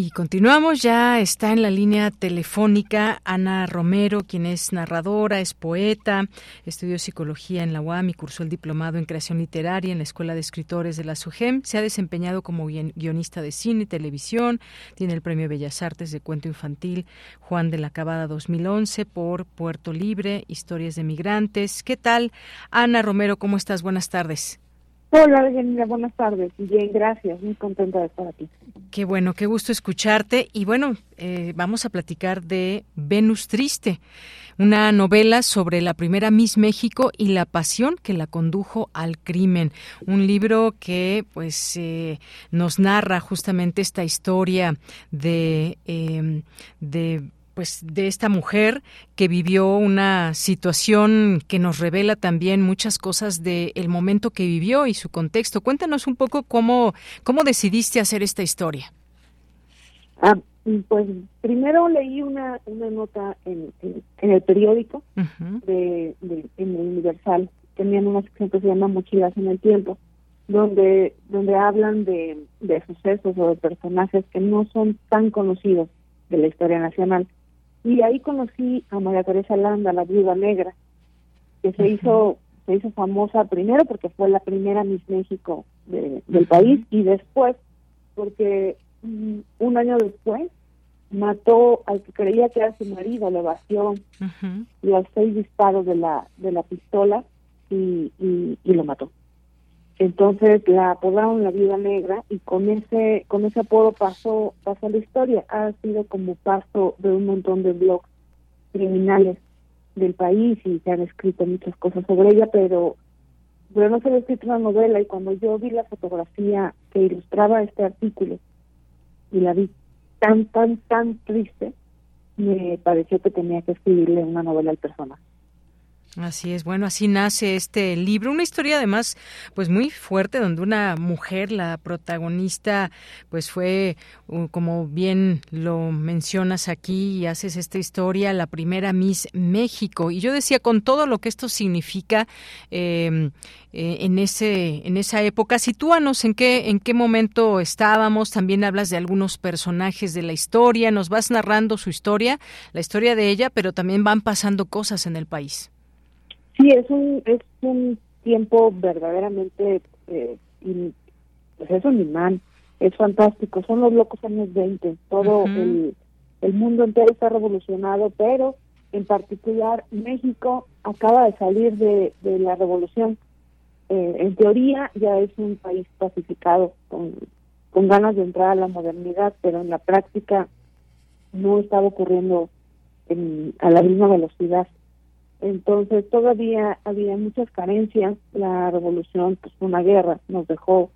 Y continuamos, ya está en la línea telefónica Ana Romero, quien es narradora, es poeta, estudió psicología en la UAM y cursó el diplomado en creación literaria en la Escuela de Escritores de la SUGEM. Se ha desempeñado como guionista de cine y televisión, tiene el Premio Bellas Artes de Cuento Infantil Juan de la Cabada 2011 por Puerto Libre, Historias de Migrantes. ¿Qué tal, Ana Romero? ¿Cómo estás? Buenas tardes. Hola, Janina, buenas tardes. Bien, gracias. Muy contenta de estar aquí. Qué bueno, qué gusto escucharte. Y bueno, eh, vamos a platicar de Venus Triste, una novela sobre la primera Miss México y la pasión que la condujo al crimen. Un libro que, pues, eh, nos narra justamente esta historia de, eh, de pues de esta mujer que vivió una situación que nos revela también muchas cosas del el momento que vivió y su contexto. Cuéntanos un poco cómo, cómo decidiste hacer esta historia. Ah, pues primero leí una, una nota en, en, el periódico de, en el Universal. Tenían una sección que se llama Mochilas en el Tiempo, donde, donde hablan de, de sucesos o de personajes que no son tan conocidos de la historia nacional y ahí conocí a María Teresa Landa, la viuda negra, que se hizo se hizo famosa primero porque fue la primera Miss México del país y después porque mm, un año después mató al que creía que era su marido, le vació los seis disparos de la de la pistola y, y, y lo mató. Entonces la apodaron la Viuda Negra y con ese con ese apodo pasó pasó la historia. Ha sido como paso de un montón de blogs criminales del país y se han escrito muchas cosas sobre ella, pero pero no se había escrito una novela y cuando yo vi la fotografía que ilustraba este artículo y la vi tan tan tan triste, me pareció que tenía que escribirle una novela al personaje. Así es, bueno, así nace este libro, una historia además pues muy fuerte donde una mujer, la protagonista, pues fue como bien lo mencionas aquí y haces esta historia, la primera Miss México y yo decía con todo lo que esto significa em, eh, en ese en esa época, sitúanos en qué en qué momento estábamos, también hablas de algunos personajes de la historia, nos vas narrando su historia, la historia de ella, pero también van pasando cosas en el país. Sí, es un, es un tiempo verdaderamente, eh, pues es un imán, es fantástico, son los locos años 20, todo el, el mundo entero está revolucionado, pero en particular México acaba de salir de, de la revolución. Eh, en teoría ya es un país pacificado, con, con ganas de entrar a la modernidad, pero en la práctica no estaba ocurriendo en, a la misma velocidad. Entonces todavía había muchas carencias. La revolución, pues fue una guerra, nos dejó,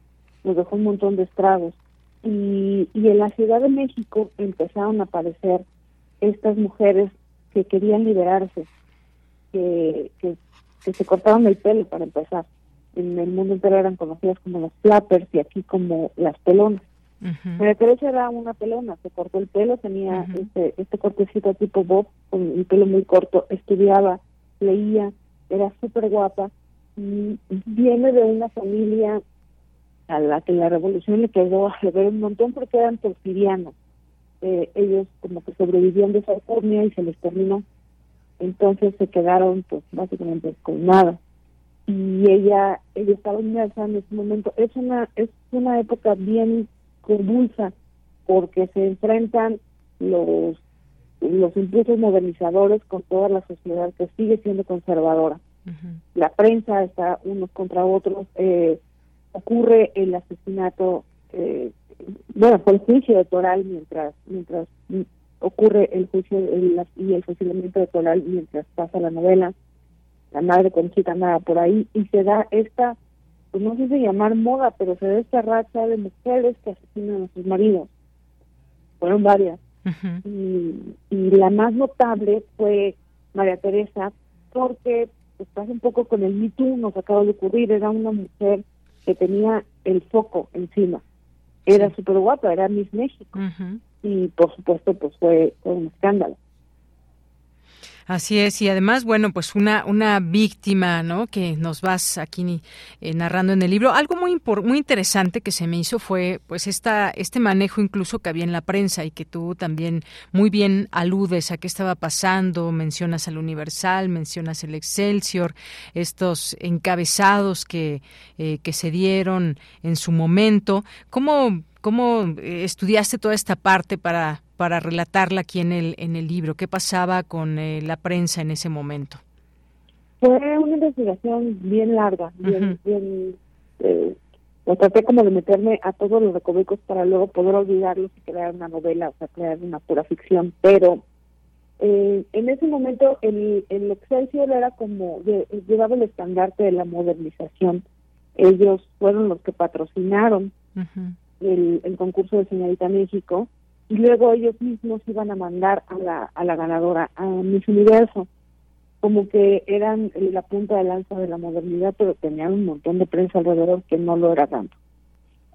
nos dejó un montón de estragos. Y, y en la Ciudad de México empezaron a aparecer estas mujeres que querían liberarse, que, que, se cortaron el pelo para empezar. En el mundo entero eran conocidas como las flappers y aquí como las pelonas. María Teresa era una pelona, se cortó el pelo, tenía este, este cortecito tipo Bob, con el pelo muy corto, estudiaba, leía, era súper guapa, y viene de una familia a la que la revolución le quedó a ver un montón porque eran porfirianos. Eh, ellos como que sobrevivían de esa y se les terminó. Entonces se quedaron pues básicamente con nada. Y ella, ella estaba inmersa en ese momento. Es una, es una época bien convulsa porque se enfrentan los los impulsos modernizadores con toda la sociedad que sigue siendo conservadora. La prensa está unos contra otros. Eh, ocurre el asesinato, eh, bueno, fue el juicio electoral mientras mientras ocurre el juicio y el fusilamiento electoral mientras pasa la novela. La madre Conchita nada por ahí y se da esta pues no sé si llamar moda, pero se ve esta racha de mujeres que asesinan a sus maridos. Fueron varias. Y, y, la más notable fue María Teresa, porque pasa un poco con el Me Too, nos acaba de ocurrir, era una mujer que tenía el foco encima. Era súper guapa, era Miss México. Y por supuesto, pues fue un escándalo. Así es, y además, bueno, pues una, una víctima, ¿no? Que nos vas aquí eh, narrando en el libro. Algo muy, muy interesante que se me hizo fue, pues, esta, este manejo incluso que había en la prensa y que tú también muy bien aludes a qué estaba pasando, mencionas al Universal, mencionas el Excelsior, estos encabezados que, eh, que se dieron en su momento. ¿Cómo, cómo eh, estudiaste toda esta parte para para relatarla aquí en el, en el libro? ¿Qué pasaba con eh, la prensa en ese momento? Fue una investigación bien larga, bien, bien eh, traté como de meterme a todos los recovecos para luego poder olvidarlos y crear una novela, o sea, crear una pura ficción, pero eh, en ese momento el, el Excelsior era como, llevaba el estandarte de la modernización. Ellos fueron los que patrocinaron el, el concurso de Señorita México y luego ellos mismos iban a mandar a la, a la ganadora, a Miss Universo, como que eran la punta de lanza de la modernidad, pero tenían un montón de prensa alrededor que no lo era tanto.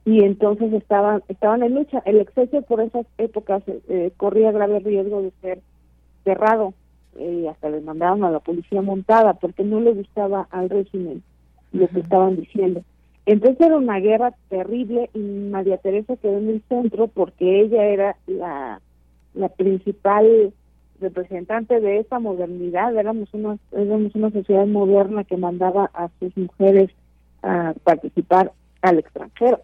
Y entonces estaban, estaban en lucha. El exceso por esas épocas eh, corría grave riesgo de ser cerrado eh, y hasta les mandaron a la policía montada porque no le gustaba al régimen lo que estaban diciendo. Entonces era una guerra terrible y María Teresa quedó en el centro porque ella era la, la principal representante de esa modernidad, éramos una, éramos una sociedad moderna que mandaba a sus mujeres a participar al extranjero.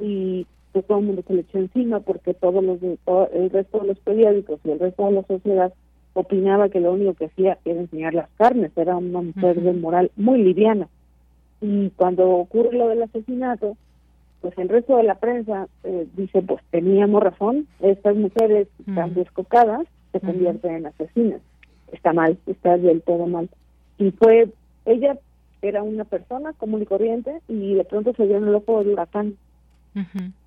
Y pues, todo el mundo se le echó encima porque todos los el resto de los periódicos y el resto de la sociedad opinaba que lo único que hacía era enseñar las carnes, era una mujer de moral muy liviana. Y cuando ocurre lo del asesinato, pues el resto de la prensa eh, dice, pues teníamos razón, estas mujeres están descocadas, se convierten en asesinas. Está mal, está del todo mal. Y fue, ella era una persona común y corriente y de pronto se dio en el ojo del huracán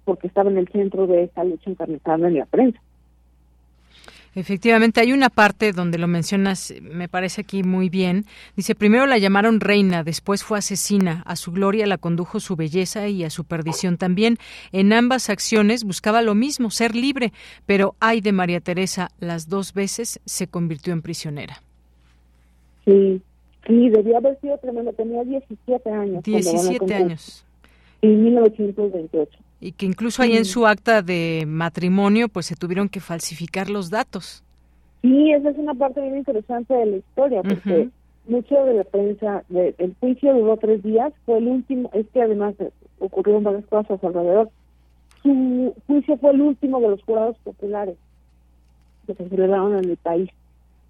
porque estaba en el centro de esa lucha encarnizada en la prensa. Efectivamente, hay una parte donde lo mencionas, me parece aquí muy bien. Dice, primero la llamaron reina, después fue asesina. A su gloria la condujo su belleza y a su perdición también. En ambas acciones buscaba lo mismo, ser libre, pero ay de María Teresa, las dos veces se convirtió en prisionera. Sí, sí, debía haber sido tremendo, tenía 17 años. 17 años. En 1928 y que incluso ahí en su acta de matrimonio pues se tuvieron que falsificar los datos. Sí, esa es una parte bien interesante de la historia, porque mucho de la prensa, el juicio duró tres días, fue el último, es que además ocurrieron varias cosas alrededor. Su juicio fue el último de los jurados populares que se celebraron en el país.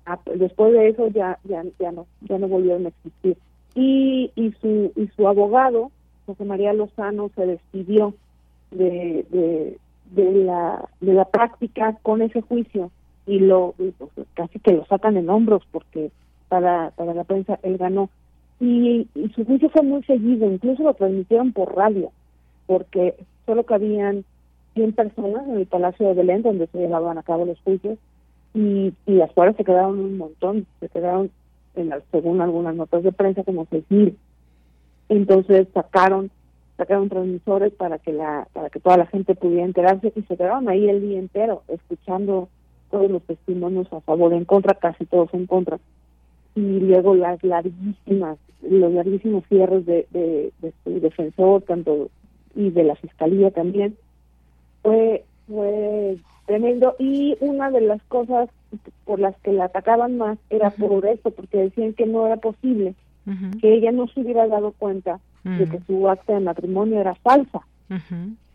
Ah, pues, después de eso ya, ya, ya no, ya no volvieron a existir. Y, y su, y su abogado, José María Lozano, se despidió de, de, la, de la práctica con ese juicio y lo pues, casi que lo sacan en hombros porque para, para la prensa él ganó. Y, su juicio fue muy seguido, incluso lo transmitieron por radio, porque solo cabían 100 personas en el Palacio de Belén, donde se llevaban a cabo los juicios, y, y afuera se quedaron un montón, se quedaron, en según algunas notas de prensa, como 6.000. Entonces sacaron sacaron transmisores para que la para que toda la gente pudiera enterarse y se quedaron ahí el día entero escuchando todos los testimonios a favor en contra casi todos en contra. Y luego las larguísimas los larguísimos cierres de, de, su defensor tanto y de la fiscalía también. Fue fue tremendo. Y una de las cosas por las que la atacaban más era por eso porque decían que no era posible que ella no se hubiera dado cuenta de que su acta de matrimonio era falsa.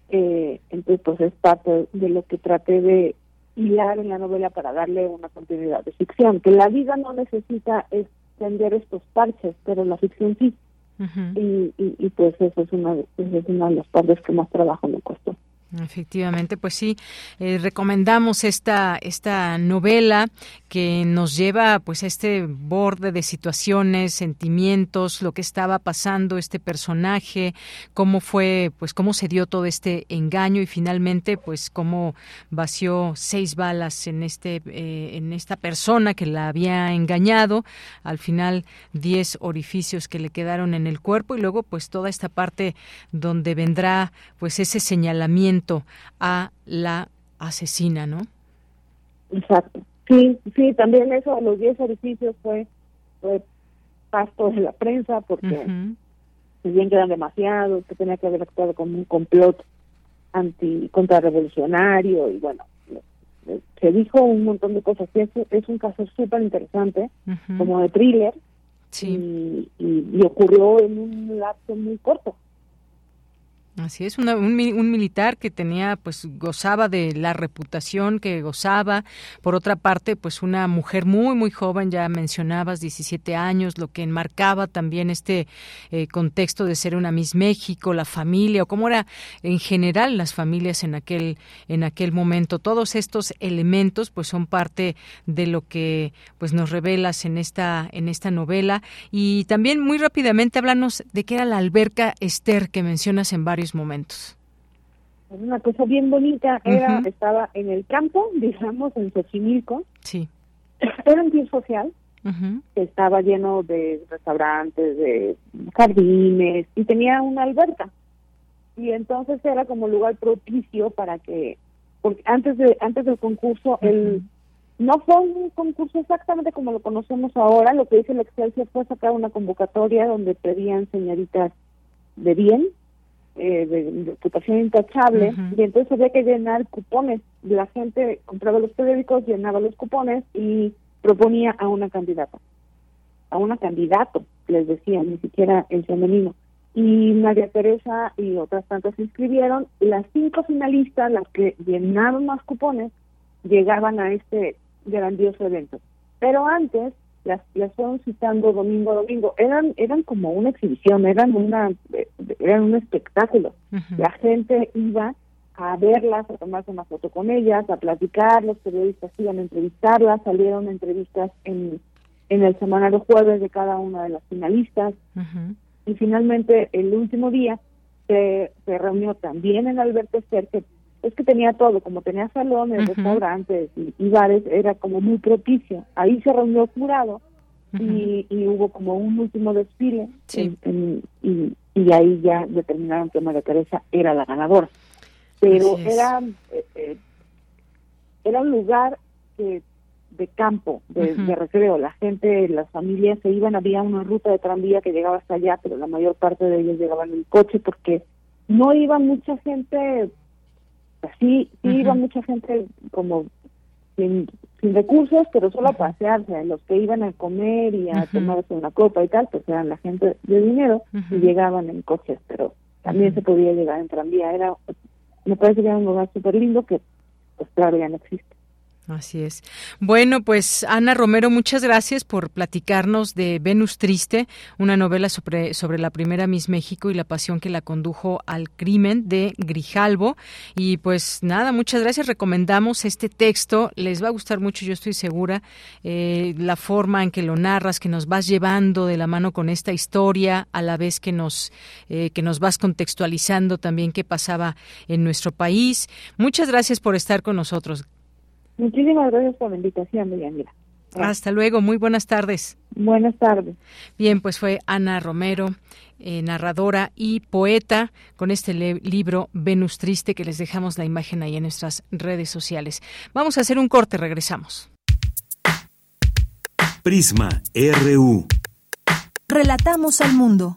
eh, entonces, pues es parte de lo que traté de hilar en la novela para darle una continuidad de ficción, que la vida no necesita extender estos parches, pero la ficción sí. y, y, pues eso es una, es una de las partes que más trabajo me costó. Efectivamente, pues sí, eh, recomendamos esta esta novela que nos lleva pues a este borde de situaciones, sentimientos, lo que estaba pasando este personaje, cómo fue, pues cómo se dio todo este engaño y finalmente pues cómo vació seis balas en este eh, en esta persona que la había engañado, al final diez orificios que le quedaron en el cuerpo y luego pues toda esta parte donde vendrá pues ese señalamiento a la asesina, ¿no? Exacto. Sí, sí, también eso, los 10 orificios fue, fue pasto de la prensa porque si bien quedan demasiados, que tenía que haber actuado como un complot anti contrarrevolucionario y bueno, se dijo un montón de cosas. es, es un caso súper interesante, como de thriller, y, y, ocurrió en un lapso muy corto. Así es, un, un, militar que tenía, pues gozaba de la reputación que gozaba. Por otra parte, pues una mujer muy, muy joven, ya mencionabas, 17 años, lo que enmarcaba también este eh, contexto de ser una Miss México, la familia, o cómo era en general las familias en aquel, en aquel momento. Todos estos elementos, pues son parte de lo que, pues nos revelas en esta, en esta novela. Y también muy rápidamente háblanos de qué era la alberca Esther que mencionas en varios momentos. Una cosa bien bonita, era estaba en el campo, digamos, en Xochimilco. Sí. Era un pie social, estaba lleno de restaurantes, de jardines, y tenía una alberca. Y entonces era como lugar propicio para que, porque antes de antes del concurso, el no fue un concurso exactamente como lo conocemos ahora, lo que dice el Excelsior fue sacar una convocatoria donde pedían señoritas de bien, eh, de, reputación intachable y entonces había que llenar cupones. La gente compraba los periódicos, llenaba los cupones y proponía a una candidata, a una candidato, les decía, ni siquiera el femenino. Y María Teresa y otras tantas se inscribieron. Las cinco finalistas, las que llenaron más cupones, llegaban a este grandioso evento. Pero antes las, las fueron citando domingo a domingo. Eran, eran como una exhibición, eran una, eran un espectáculo. La gente iba a verlas, a tomarse una foto con ellas, a platicar, los periodistas iban a entrevistarlas, salieron entrevistas en, en el semanario jueves de cada una de las finalistas. Y finalmente, el último día, se, se reunió también en Alberto Ester, que es que tenía todo, como tenía salones, restaurantes y, bares, era como muy propicio. Ahí se reunió el jurado y, hubo como un último desfile y, y, ahí ya determinaron que María Teresa era la ganadora. Pero era, eh, eh, era un lugar de campo, de, de, recreo. La gente, las familias se iban, había una ruta de tranvía que llegaba hasta allá, pero la mayor parte de ellos llegaban en coche porque no iba mucha gente Sí, sí iba mucha gente como sin, recursos, pero solo a pasearse. Los que iban a comer y a tomarse una copa y tal, pues eran la gente de dinero y llegaban en coches, pero también se podía llegar en tranvía. Era, me parece que era un lugar súper lindo que, pues claro, ya no existe. Así es. Bueno, pues Ana Romero, muchas gracias por platicarnos de Venus Triste, una novela sobre, sobre la primera Miss México y la pasión que la condujo al crimen de Grijalvo. Y pues nada, muchas gracias. Recomendamos este texto. Les va a gustar mucho, yo estoy segura, eh, la forma en que lo narras, que nos vas llevando de la mano con esta historia, a la vez que nos, eh, que nos vas contextualizando también qué pasaba en nuestro país. Muchas gracias por estar con nosotros. Muchísimas gracias por la invitación, Deyanira. Hasta luego, muy buenas tardes. Buenas tardes. Bien, pues fue Ana Romero, eh, narradora y poeta, con este libro Venus Triste, que les dejamos la imagen ahí en nuestras redes sociales. Vamos a hacer un corte, regresamos. Prisma RU. Relatamos al mundo.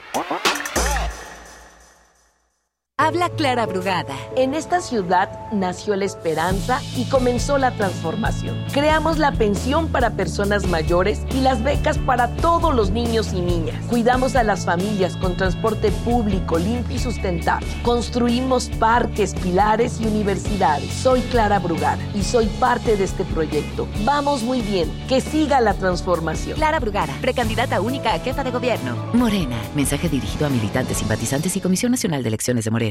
Habla Clara Brugada. En esta ciudad nació la esperanza y comenzó la transformación. Creamos la pensión para personas mayores y las becas para todos los niños y niñas. Cuidamos a las familias con transporte público limpio y sustentable. Construimos parques, pilares y universidades. Soy Clara Brugada y soy parte de este proyecto. Vamos muy bien. Que siga la transformación. Clara Brugada, precandidata única a jefa de gobierno. Morena. Mensaje dirigido a militantes, simpatizantes y Comisión Nacional de Elecciones de Morena.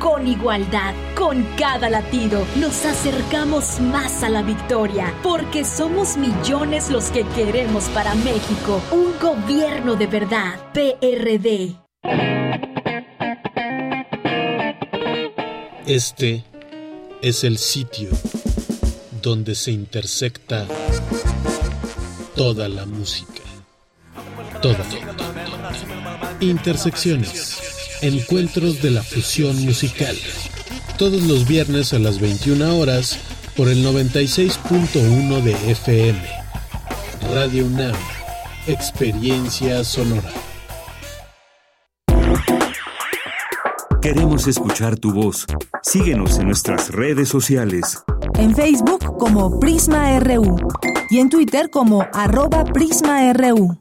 con igualdad. Con cada latido nos acercamos más a la victoria, porque somos millones los que queremos para México un gobierno de verdad. PRD. Este es el sitio donde se intersecta toda la música. Toda. Intersecciones Encuentros de la Fusión Musical. Todos los viernes a las 21 horas por el 96.1 de FM. Radio UNAM. Experiencia sonora. Queremos escuchar tu voz. Síguenos en nuestras redes sociales. En Facebook como Prisma RU y en Twitter como arroba PrismaRU.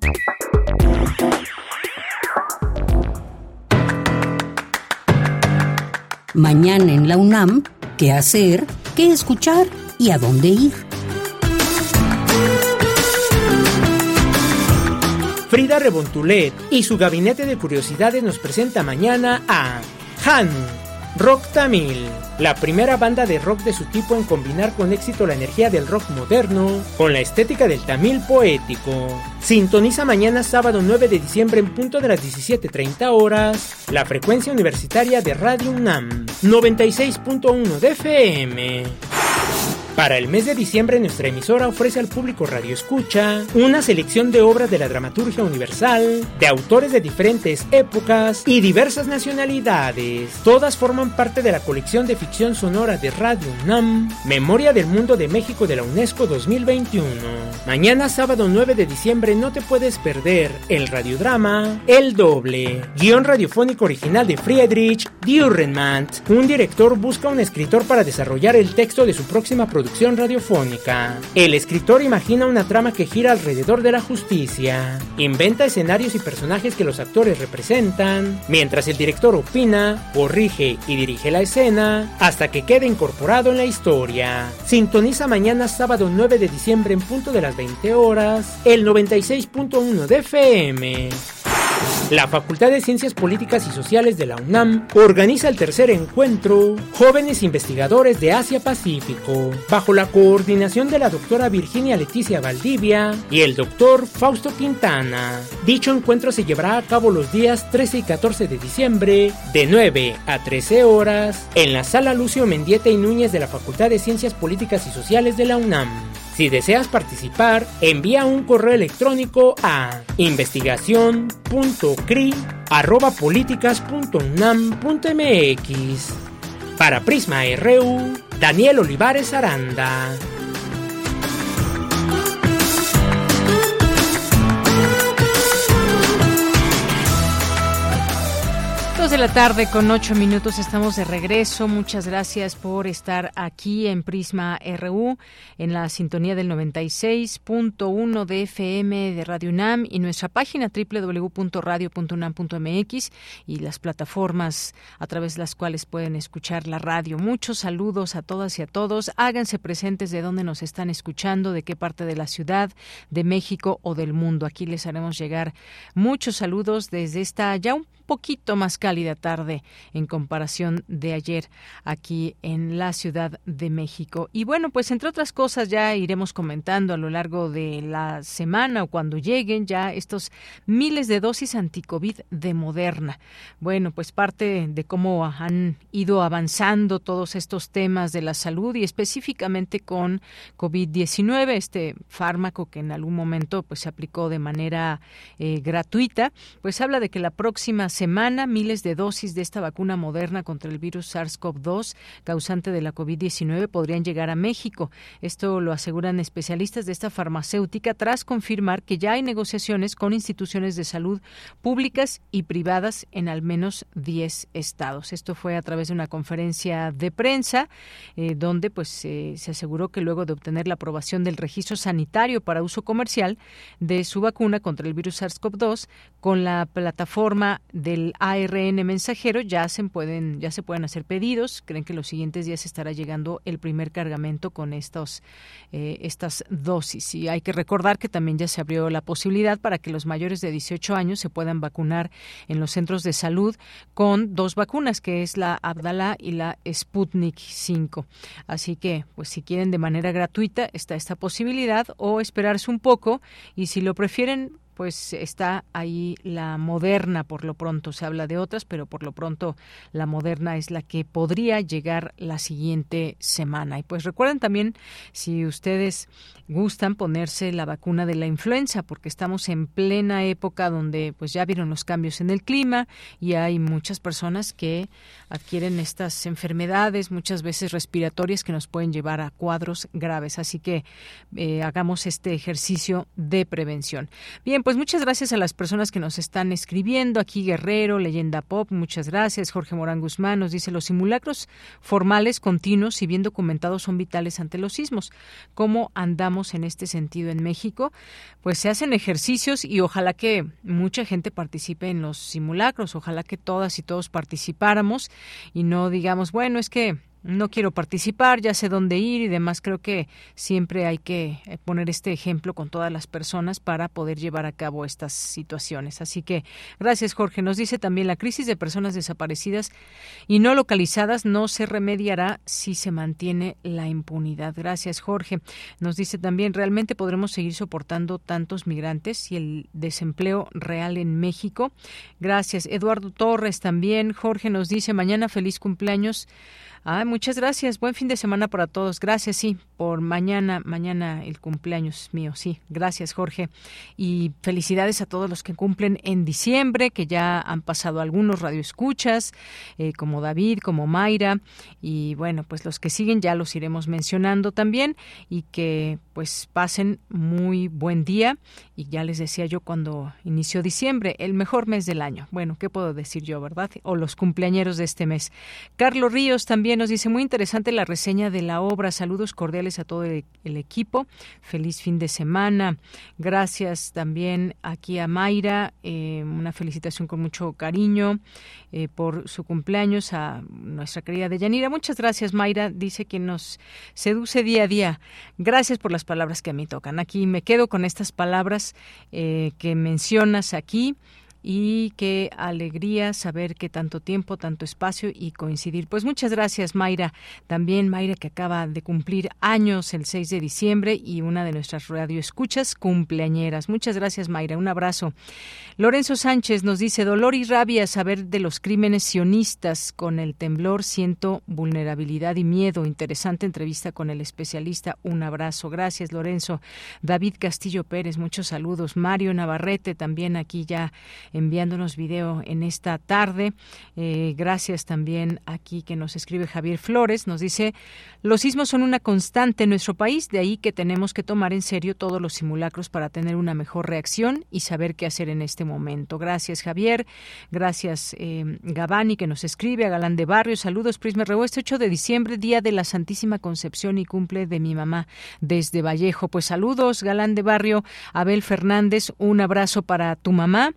Mañana en la UNAM, ¿qué hacer? ¿Qué escuchar? ¿Y a dónde ir? Frida Rebontulet y su gabinete de curiosidades nos presenta mañana a Han, Rock Tamil, la primera banda de rock de su tipo en combinar con éxito la energía del rock moderno con la estética del tamil poético. Sintoniza mañana sábado 9 de diciembre en punto de las 17.30 horas la frecuencia universitaria de Radio UNAM 96.1 de FM. Para el mes de diciembre nuestra emisora ofrece al público Radio Escucha una selección de obras de la dramaturgia universal, de autores de diferentes épocas y diversas nacionalidades. Todas forman parte de la colección de ficción sonora de Radio UNAM, Memoria del Mundo de México de la UNESCO 2021. Mañana sábado 9 de diciembre no te puedes perder el radiodrama El Doble, guion radiofónico original de Friedrich Dürrenmatt. Un director busca un escritor para desarrollar el texto de su próxima producción radiofónica. El escritor imagina una trama que gira alrededor de la justicia, inventa escenarios y personajes que los actores representan, mientras el director opina, corrige y dirige la escena hasta que quede incorporado en la historia. Sintoniza mañana sábado 9 de diciembre en punto de las 20 horas, el 96.1 de FM. La Facultad de Ciencias Políticas y Sociales de la UNAM organiza el tercer encuentro Jóvenes Investigadores de Asia-Pacífico, bajo la coordinación de la doctora Virginia Leticia Valdivia y el doctor Fausto Quintana. Dicho encuentro se llevará a cabo los días 13 y 14 de diciembre, de 9 a 13 horas, en la Sala Lucio Mendieta y Núñez de la Facultad de Ciencias Políticas y Sociales de la UNAM. Si deseas participar, envía un correo electrónico a investigación.cri@políticas.unam.mx. Para Prisma RU, Daniel Olivares Aranda. De la tarde con ocho minutos estamos de regreso. Muchas gracias por estar aquí en Prisma RU, en la sintonía del 96.1 de FM de Radio UNAM y nuestra página www.radio.unam.mx y las plataformas a través de las cuales pueden escuchar la radio. Muchos saludos a todas y a todos. Háganse presentes de dónde nos están escuchando, de qué parte de la ciudad, de México o del mundo. Aquí les haremos llegar muchos saludos desde esta ya un poquito más cálida tarde en comparación de ayer aquí en la Ciudad de México. Y bueno, pues entre otras cosas ya iremos comentando a lo largo de la semana o cuando lleguen ya estos miles de dosis anticovid de Moderna. Bueno, pues parte de cómo han ido avanzando todos estos temas de la salud y específicamente con COVID-19, este fármaco que en algún momento pues se aplicó de manera eh, gratuita, pues habla de que la próxima semana miles de dosis de esta vacuna moderna contra el virus SARS-CoV-2 causante de la COVID-19 podrían llegar a México. Esto lo aseguran especialistas de esta farmacéutica tras confirmar que ya hay negociaciones con instituciones de salud públicas y privadas en al menos 10 estados. Esto fue a través de una conferencia de prensa eh, donde pues eh, se aseguró que luego de obtener la aprobación del registro sanitario para uso comercial de su vacuna contra el virus SARS-CoV-2 con la plataforma de del ARN mensajero ya se pueden ya se pueden hacer pedidos. Creen que los siguientes días estará llegando el primer cargamento con estos eh, estas dosis. Y hay que recordar que también ya se abrió la posibilidad para que los mayores de 18 años se puedan vacunar en los centros de salud con dos vacunas, que es la Abdala y la Sputnik 5. Así que, pues si quieren de manera gratuita está esta posibilidad o esperarse un poco y si lo prefieren pues está ahí la moderna por lo pronto. Se habla de otras, pero por lo pronto la moderna es la que podría llegar la siguiente semana. Y pues recuerden también, si ustedes gustan ponerse la vacuna de la influenza, porque estamos en plena época donde pues ya vieron los cambios en el clima y hay muchas personas que adquieren estas enfermedades, muchas veces respiratorias, que nos pueden llevar a cuadros graves. Así que eh, hagamos este ejercicio de prevención. Bien, pues muchas gracias a las personas que nos están escribiendo. Aquí Guerrero, Leyenda Pop, muchas gracias. Jorge Morán Guzmán nos dice, los simulacros formales, continuos y bien documentados son vitales ante los sismos. ¿Cómo andamos en este sentido en México? Pues se hacen ejercicios y ojalá que mucha gente participe en los simulacros, ojalá que todas y todos participáramos y no digamos, bueno, es que no quiero participar, ya sé dónde ir y demás. Creo que siempre hay que eh, poner este ejemplo con todas las personas para poder llevar a cabo estas situaciones. Así que gracias, Jorge. Nos dice también la crisis de personas desaparecidas y no localizadas no se remediará si se mantiene la impunidad. Gracias, Jorge. Nos dice también realmente podremos seguir soportando tantos migrantes y el desempleo real en México. Gracias, Eduardo Torres también. Jorge nos dice mañana feliz cumpleaños Ah, muchas gracias. Buen fin de semana para todos. Gracias, sí, por mañana, mañana el cumpleaños mío. Sí, gracias, Jorge. Y felicidades a todos los que cumplen en diciembre, que ya han pasado algunos radioescuchas, eh, como David, como Mayra. Y bueno, pues los que siguen ya los iremos mencionando también y que pues pasen muy buen día. Y ya les decía yo cuando inició diciembre, el mejor mes del año. Bueno, ¿qué puedo decir yo, verdad? O los cumpleañeros de este mes. Carlos Ríos también nos dice muy interesante la reseña de la obra. Saludos cordiales a todo el, equipo. Feliz fin de semana. Gracias también aquí a Mayra. Eh, una felicitación con mucho cariño eh, por su cumpleaños a nuestra querida Deyanira. Muchas gracias, Mayra. Dice que nos seduce día a día. Gracias por las palabras que a mí tocan. Aquí me quedo con estas palabras eh, que mencionas aquí y qué alegría saber que tanto tiempo, tanto espacio y coincidir. Pues muchas gracias, Mayra. También Mayra que acaba de cumplir años el 6 de diciembre y una de nuestras radioescuchas cumpleañeras. Muchas gracias, Mayra. Un abrazo. Lorenzo Sánchez nos dice, dolor y rabia saber de los crímenes sionistas. Con el temblor siento vulnerabilidad y miedo. Interesante entrevista con el especialista. Un abrazo. Gracias, Lorenzo. David Castillo Pérez, muchos saludos. Mario Navarrete también aquí ya enviándonos video en esta tarde. Eh, gracias también aquí que nos escribe Javier Flores. Nos dice, los sismos son una constante en nuestro país, de ahí que tenemos que tomar en serio todos los simulacros para tener una mejor reacción y saber qué hacer en este momento. Gracias Javier, gracias eh, Gabani que nos escribe, a Galán de Barrio, saludos Prisma Rebo, este 8 de diciembre, Día de la Santísima Concepción y cumple de mi mamá desde Vallejo. Pues saludos Galán de Barrio, Abel Fernández, un abrazo para tu mamá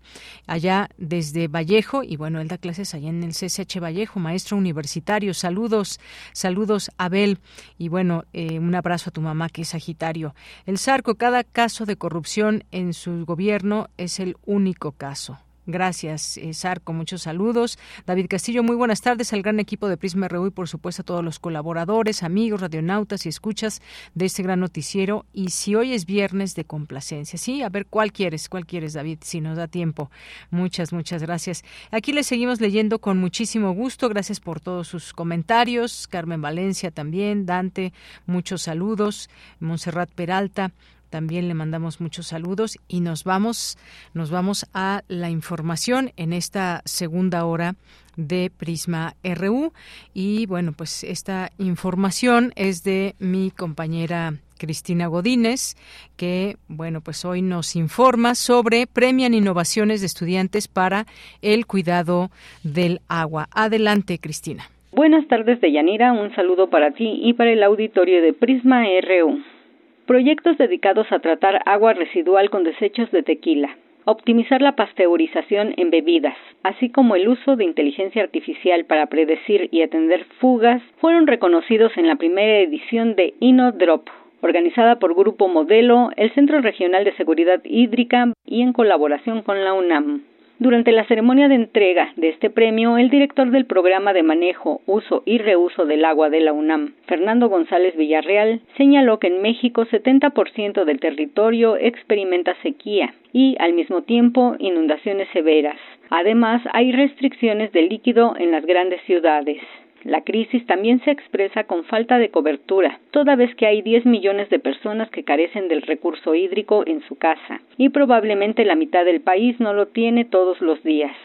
allá desde Vallejo y bueno, él da clases allá en el CSH Vallejo, maestro universitario. Saludos, saludos Abel y bueno, eh, un abrazo a tu mamá que es Sagitario. El Sarco, cada caso de corrupción en su gobierno es el único caso. Gracias, eh, Sarco. Muchos saludos. David Castillo, muy buenas tardes al gran equipo de Prisma RU y, por supuesto, a todos los colaboradores, amigos, radionautas y escuchas de este gran noticiero. Y si hoy es viernes de complacencia, sí, a ver cuál quieres, cuál quieres, David, si nos da tiempo. Muchas, muchas gracias. Aquí le seguimos leyendo con muchísimo gusto. Gracias por todos sus comentarios. Carmen Valencia también, Dante, muchos saludos. Montserrat Peralta. También le mandamos muchos saludos y nos vamos, nos vamos a la información en esta segunda hora de Prisma RU. Y bueno, pues esta información es de mi compañera Cristina Godínez, que bueno, pues hoy nos informa sobre premian innovaciones de estudiantes para el cuidado del agua. Adelante, Cristina. Buenas tardes, Deyanira. Un saludo para ti y para el auditorio de Prisma RU proyectos dedicados a tratar agua residual con desechos de tequila, optimizar la pasteurización en bebidas, así como el uso de inteligencia artificial para predecir y atender fugas, fueron reconocidos en la primera edición de InnoDrop, organizada por Grupo Modelo, el Centro Regional de Seguridad Hídrica y en colaboración con la UNAM. Durante la ceremonia de entrega de este premio, el director del programa de manejo, uso y reuso del agua de la UNAM, Fernando González Villarreal, señaló que en México 70% del territorio experimenta sequía y, al mismo tiempo, inundaciones severas. Además, hay restricciones de líquido en las grandes ciudades. La crisis también se expresa con falta de cobertura, toda vez que hay 10 millones de personas que carecen del recurso hídrico en su casa, y probablemente la mitad del país no lo tiene todos los días.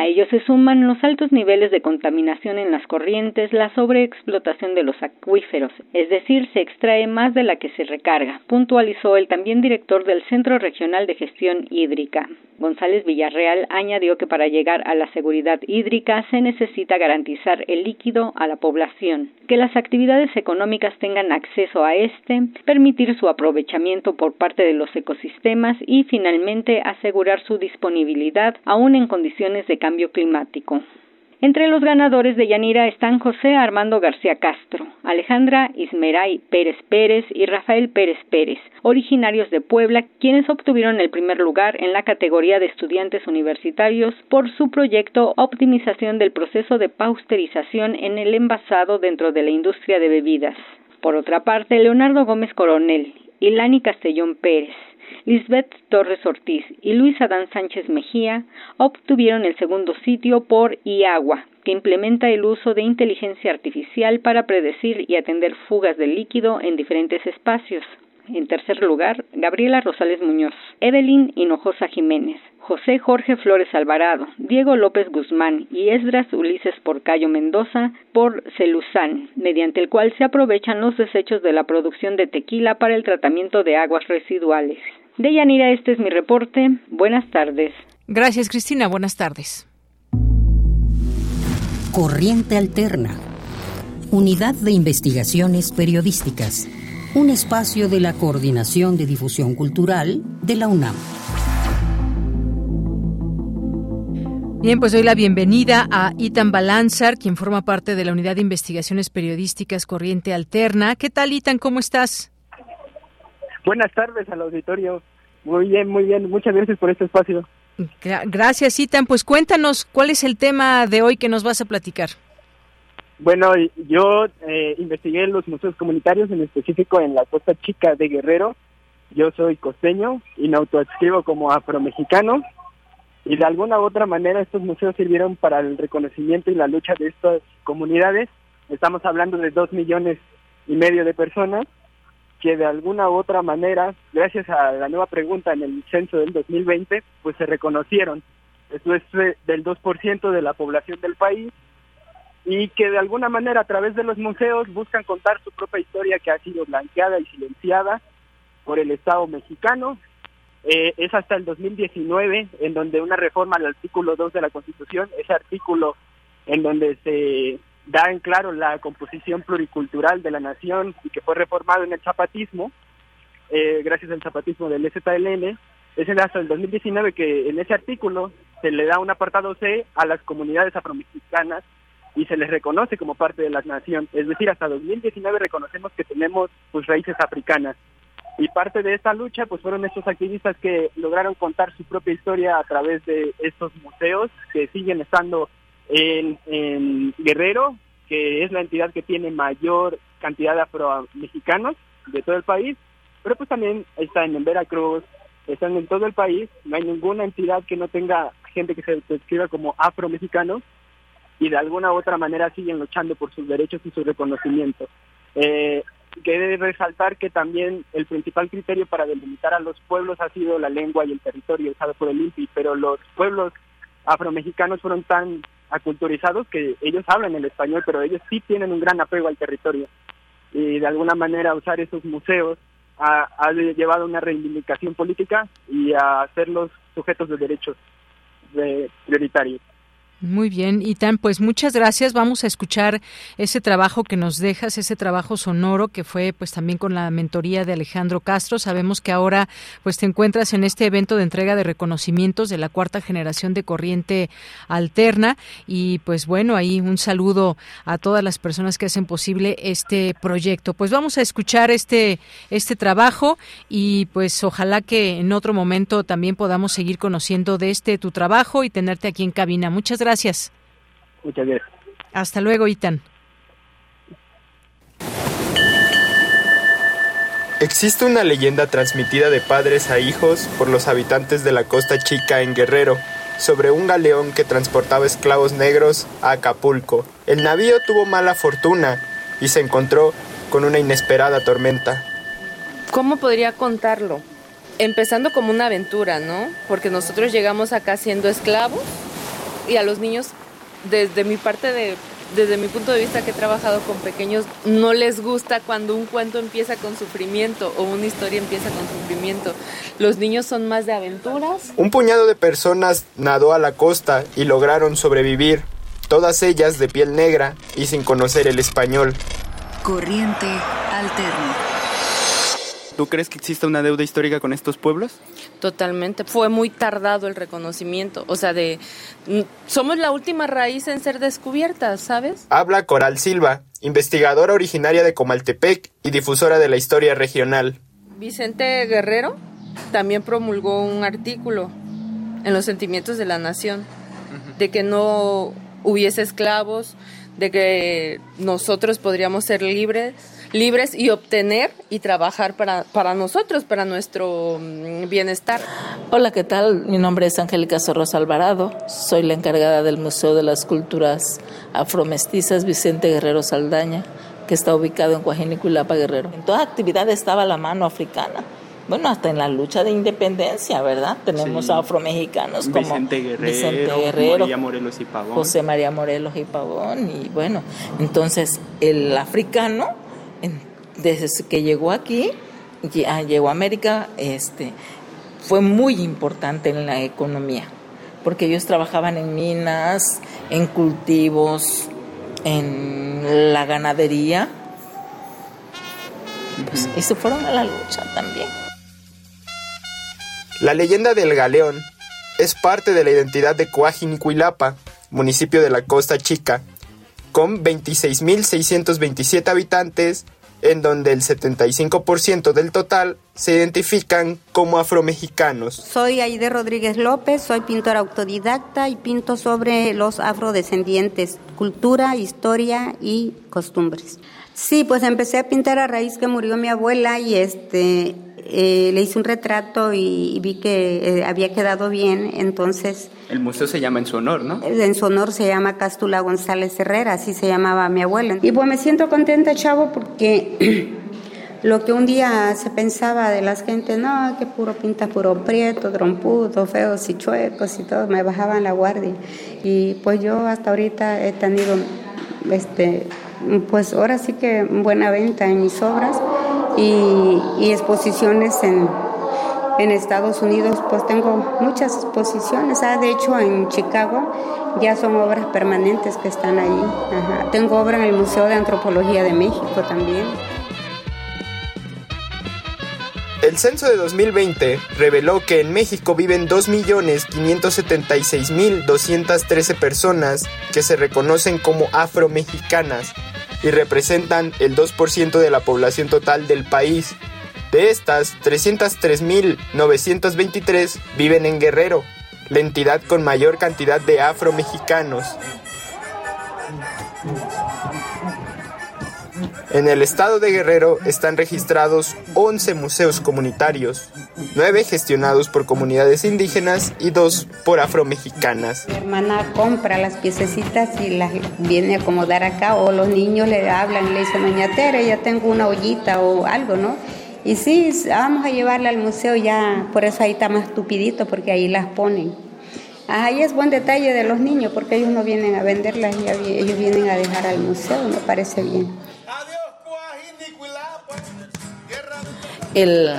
A ello se suman los altos niveles de contaminación en las corrientes, la sobreexplotación de los acuíferos, es decir, se extrae más de la que se recarga, puntualizó el también director del Centro Regional de Gestión Hídrica. González Villarreal añadió que para llegar a la seguridad hídrica se necesita garantizar el líquido a la población, que las actividades económicas tengan acceso a este, permitir su aprovechamiento por parte de los ecosistemas y finalmente asegurar su disponibilidad aún en condiciones de cambio climático. Entre los ganadores de Yanira están José Armando García Castro, Alejandra Ismeray Pérez Pérez y Rafael Pérez Pérez, originarios de Puebla, quienes obtuvieron el primer lugar en la categoría de estudiantes universitarios por su proyecto Optimización del proceso de pausterización en el envasado dentro de la industria de bebidas. Por otra parte, Leonardo Gómez Coronel y Lani Castellón Pérez, Lisbeth Torres Ortiz y Luis Adán Sánchez Mejía obtuvieron el segundo sitio por IAGUA, que implementa el uso de inteligencia artificial para predecir y atender fugas de líquido en diferentes espacios. En tercer lugar, Gabriela Rosales Muñoz, Evelyn Hinojosa Jiménez, José Jorge Flores Alvarado, Diego López Guzmán y Esdras Ulises Porcayo Mendoza por Celuzán, mediante el cual se aprovechan los desechos de la producción de tequila para el tratamiento de aguas residuales. De Yanira, este es mi reporte. Buenas tardes. Gracias, Cristina. Buenas tardes. Corriente Alterna. Unidad de Investigaciones Periodísticas. Un espacio de la Coordinación de Difusión Cultural de la UNAM. Bien, pues doy la bienvenida a Itan Balanzar, quien forma parte de la Unidad de Investigaciones Periodísticas Corriente Alterna. ¿Qué tal, Itan? ¿Cómo estás? Buenas tardes al auditorio. Muy bien, muy bien. Muchas gracias por este espacio. Gracias, Itan. Pues cuéntanos, ¿cuál es el tema de hoy que nos vas a platicar? Bueno, yo eh, investigué los museos comunitarios, en específico en la Costa Chica de Guerrero. Yo soy costeño y me autoadscribo como afromexicano y de alguna u otra manera estos museos sirvieron para el reconocimiento y la lucha de estas comunidades. Estamos hablando de dos millones y medio de personas que de alguna u otra manera, gracias a la nueva pregunta en el censo del 2020, pues se reconocieron. Eso es eh, del 2% de la población del país y que de alguna manera a través de los museos buscan contar su propia historia que ha sido blanqueada y silenciada por el Estado mexicano eh, es hasta el 2019 en donde una reforma al artículo 2 de la Constitución, ese artículo en donde se da en claro la composición pluricultural de la nación y que fue reformado en el zapatismo, eh, gracias al zapatismo del STLN, es hasta el 2019 que en ese artículo se le da un apartado C a las comunidades afromexicanas y se les reconoce como parte de la nación. Es decir, hasta 2019 reconocemos que tenemos pues raíces africanas. Y parte de esta lucha pues fueron estos activistas que lograron contar su propia historia a través de estos museos que siguen estando en, Guerrero, que es la entidad que tiene mayor cantidad de afro-mexicanos de todo el país, pero pues también están en Veracruz, están en todo el país, no hay ninguna entidad que no tenga gente que se describa como afro-mexicanos y de alguna u otra manera siguen luchando por sus derechos y su reconocimiento. Eh, que resaltar que también el principal criterio para delimitar a los pueblos ha sido la lengua y el territorio usado por el INPI, pero los pueblos afromexicanos fueron tan aculturizados que ellos hablan el español, pero ellos sí tienen un gran apego al territorio. Y de alguna manera usar esos museos ha, ha llevado a una reivindicación política y a hacerlos sujetos de derechos prioritarios. Muy bien, Itan, pues muchas gracias. Vamos a escuchar ese trabajo que nos dejas, ese trabajo sonoro que fue pues también con la mentoría de Alejandro Castro. Sabemos que ahora pues te encuentras en este evento de entrega de reconocimientos de la cuarta generación de Corriente Alterna y pues bueno, ahí un saludo a todas las personas que hacen posible este proyecto. Pues vamos a escuchar este este trabajo y pues ojalá que en otro momento también podamos seguir conociendo de este tu trabajo y tenerte aquí en cabina. Muchas gracias gracias. Muchas gracias. Hasta luego, Itan. Existe una leyenda transmitida de padres a hijos por los habitantes de la Costa Chica en Guerrero sobre un galeón que transportaba esclavos negros a Acapulco. El navío tuvo mala fortuna y se encontró con una inesperada tormenta. ¿Cómo podría contarlo? Empezando como una aventura, ¿no? Porque nosotros llegamos acá siendo esclavos y a los niños, desde mi parte de desde mi punto de vista que he trabajado con pequeños, no les gusta cuando un cuento empieza con sufrimiento o una historia empieza con sufrimiento. Los niños son más de aventuras. Un puñado de personas nadó a la costa y lograron sobrevivir, todas ellas de piel negra y sin conocer el español. Corriente alterna. ¿Tú crees que existe una deuda histórica con estos pueblos? Totalmente. Fue muy tardado el reconocimiento. O sea, de somos la última raíz en ser descubierta, ¿sabes? Habla Coral Silva, investigadora originaria de Comaltepec y difusora de la historia regional. Vicente Guerrero también promulgó un artículo en los sentimientos de la nación de que no hubiese esclavos, de que nosotros podríamos ser libres libres y obtener y trabajar para, para nosotros, para nuestro mm, bienestar. Hola, ¿qué tal? Mi nombre es Angélica Sorrosa Alvarado, soy la encargada del Museo de las Culturas Afromestizas Vicente Guerrero Saldaña, que está ubicado en Coajinicuilapa Guerrero. En toda actividad estaba la mano africana. Bueno, hasta en la lucha de independencia, ¿verdad? Tenemos a afromexicanos como Vicente Guerrero, Vicente Guerrero María Morelos y Pavón. José María Morelos y Pavón. Y bueno, entonces el africano desde que llegó aquí, llegó a América, este, fue muy importante en la economía, porque ellos trabajaban en minas, en cultivos, en la ganadería, pues, y se fueron a la lucha también. La leyenda del galeón es parte de la identidad de Coajinicuilapa, municipio de la Costa Chica, con 26.627 habitantes en donde el 75% del total se identifican como afromexicanos. Soy Aide Rodríguez López, soy pintora autodidacta y pinto sobre los afrodescendientes, cultura, historia y costumbres. Sí, pues empecé a pintar a raíz que murió mi abuela y este eh, le hice un retrato y, vi que eh, había quedado bien, entonces... El museo se llama en su honor, ¿no? En su honor se llama Cástula González Herrera, así se llamaba mi abuela. Y pues me siento contenta, chavo, porque lo que un día se pensaba de las gentes, no, que puro pinta, puro prieto, trompudo, feos y chuecos y todo, me bajaban la guardia. Y pues yo hasta ahorita he tenido, este, pues ahora sí que buena venta en mis obras y, exposiciones en, en, Estados Unidos, pues tengo muchas exposiciones. Ah, de hecho, en Chicago ya son obras permanentes que están ahí. Tengo obra en el Museo de Antropología de México también. El censo de 2020 reveló que en México viven 2.576.213 personas que se reconocen como afromexicanas y representan el 2% de la población total del país. De estas, 303.923 viven en Guerrero, la entidad con mayor cantidad de afromexicanos. En el estado de Guerrero están registrados 11 museos comunitarios, 9 gestionados por comunidades indígenas y 2 por afromexicanas. Mi hermana compra las piececitas y las viene a acomodar acá o los niños le hablan, le dicen, doña Tere, ya tengo una ollita o algo, ¿no? Y sí, vamos a llevarla al museo ya, por eso ahí está más estupidito porque ahí las ponen. Ahí es buen detalle de los niños porque ellos no vienen a venderlas, ellos vienen a dejar al museo, me parece bien. El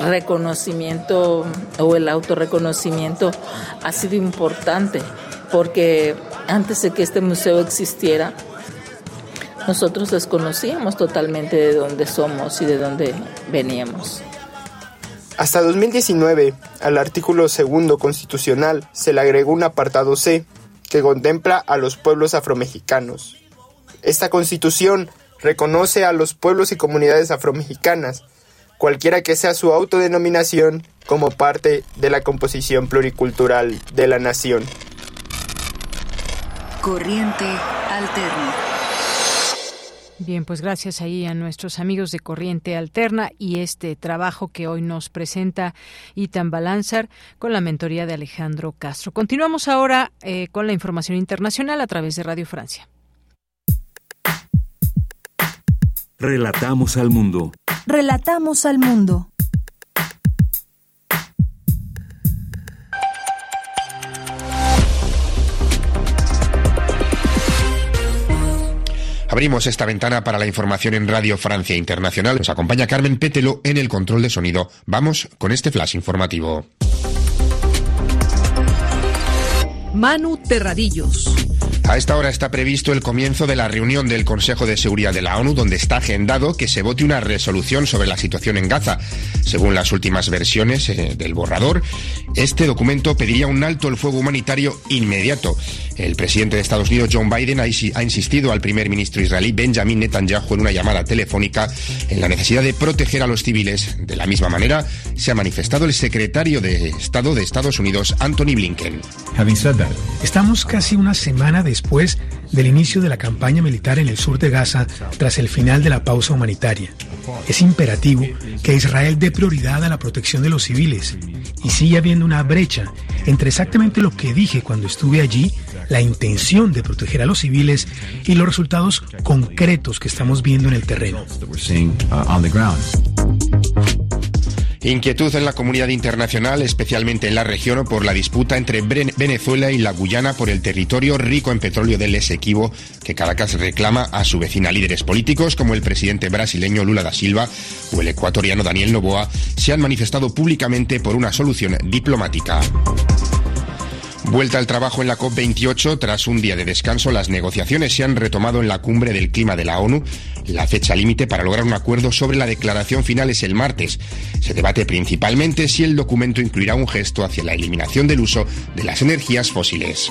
reconocimiento o el autorreconocimiento ha sido importante porque antes de que este museo existiera, nosotros desconocíamos totalmente de dónde somos y de dónde veníamos. Hasta 2019, al artículo segundo constitucional se le agregó un apartado C que contempla a los pueblos afromexicanos. Esta constitución reconoce a los pueblos y comunidades afromexicanas cualquiera que sea su autodenominación, como parte de la composición pluricultural de la nación. Corriente Alterna. Bien, pues gracias ahí a nuestros amigos de Corriente Alterna y este trabajo que hoy nos presenta Itan Balanzar con la mentoría de Alejandro Castro. Continuamos ahora eh, con la información internacional a través de Radio Francia. Relatamos al mundo. Relatamos al mundo. Abrimos esta ventana para la información en Radio Francia Internacional. Nos acompaña Carmen Pételo en el control de sonido. Vamos con este flash informativo. Manu Terradillos. A esta hora está previsto el comienzo de la reunión del Consejo de Seguridad de la ONU, donde está agendado que se vote una resolución sobre la situación en Gaza. Según las últimas versiones eh, del borrador, este documento pediría un alto el fuego humanitario inmediato. El presidente de Estados Unidos, John Biden, ha, insistido al primer ministro israelí, Benjamin Netanyahu, en una llamada telefónica en la necesidad de proteger a los civiles. De la misma manera, se ha manifestado el secretario de Estado de Estados Unidos, Anthony Blinken. Estamos casi una semana de después del inicio de la campaña militar en el sur de Gaza tras el final de la pausa humanitaria. Es imperativo que Israel dé prioridad a la protección de los civiles y sigue habiendo una brecha entre exactamente lo que dije cuando estuve allí, la intención de proteger a los civiles y los resultados concretos que estamos viendo en el terreno. Inquietud en la comunidad internacional, especialmente en la región, por la disputa entre Venezuela y la Guyana por el territorio rico en petróleo del Esequibo, que Caracas reclama a su vecina. Líderes políticos como el presidente brasileño Lula da Silva o el ecuatoriano Daniel Noboa se han manifestado públicamente por una solución diplomática. Vuelta al trabajo en la COP28. Tras un día de descanso, las negociaciones se han retomado en la cumbre del clima de la ONU. La fecha límite para lograr un acuerdo sobre la declaración final es el martes. Se debate principalmente si el documento incluirá un gesto hacia la eliminación del uso de las energías fósiles.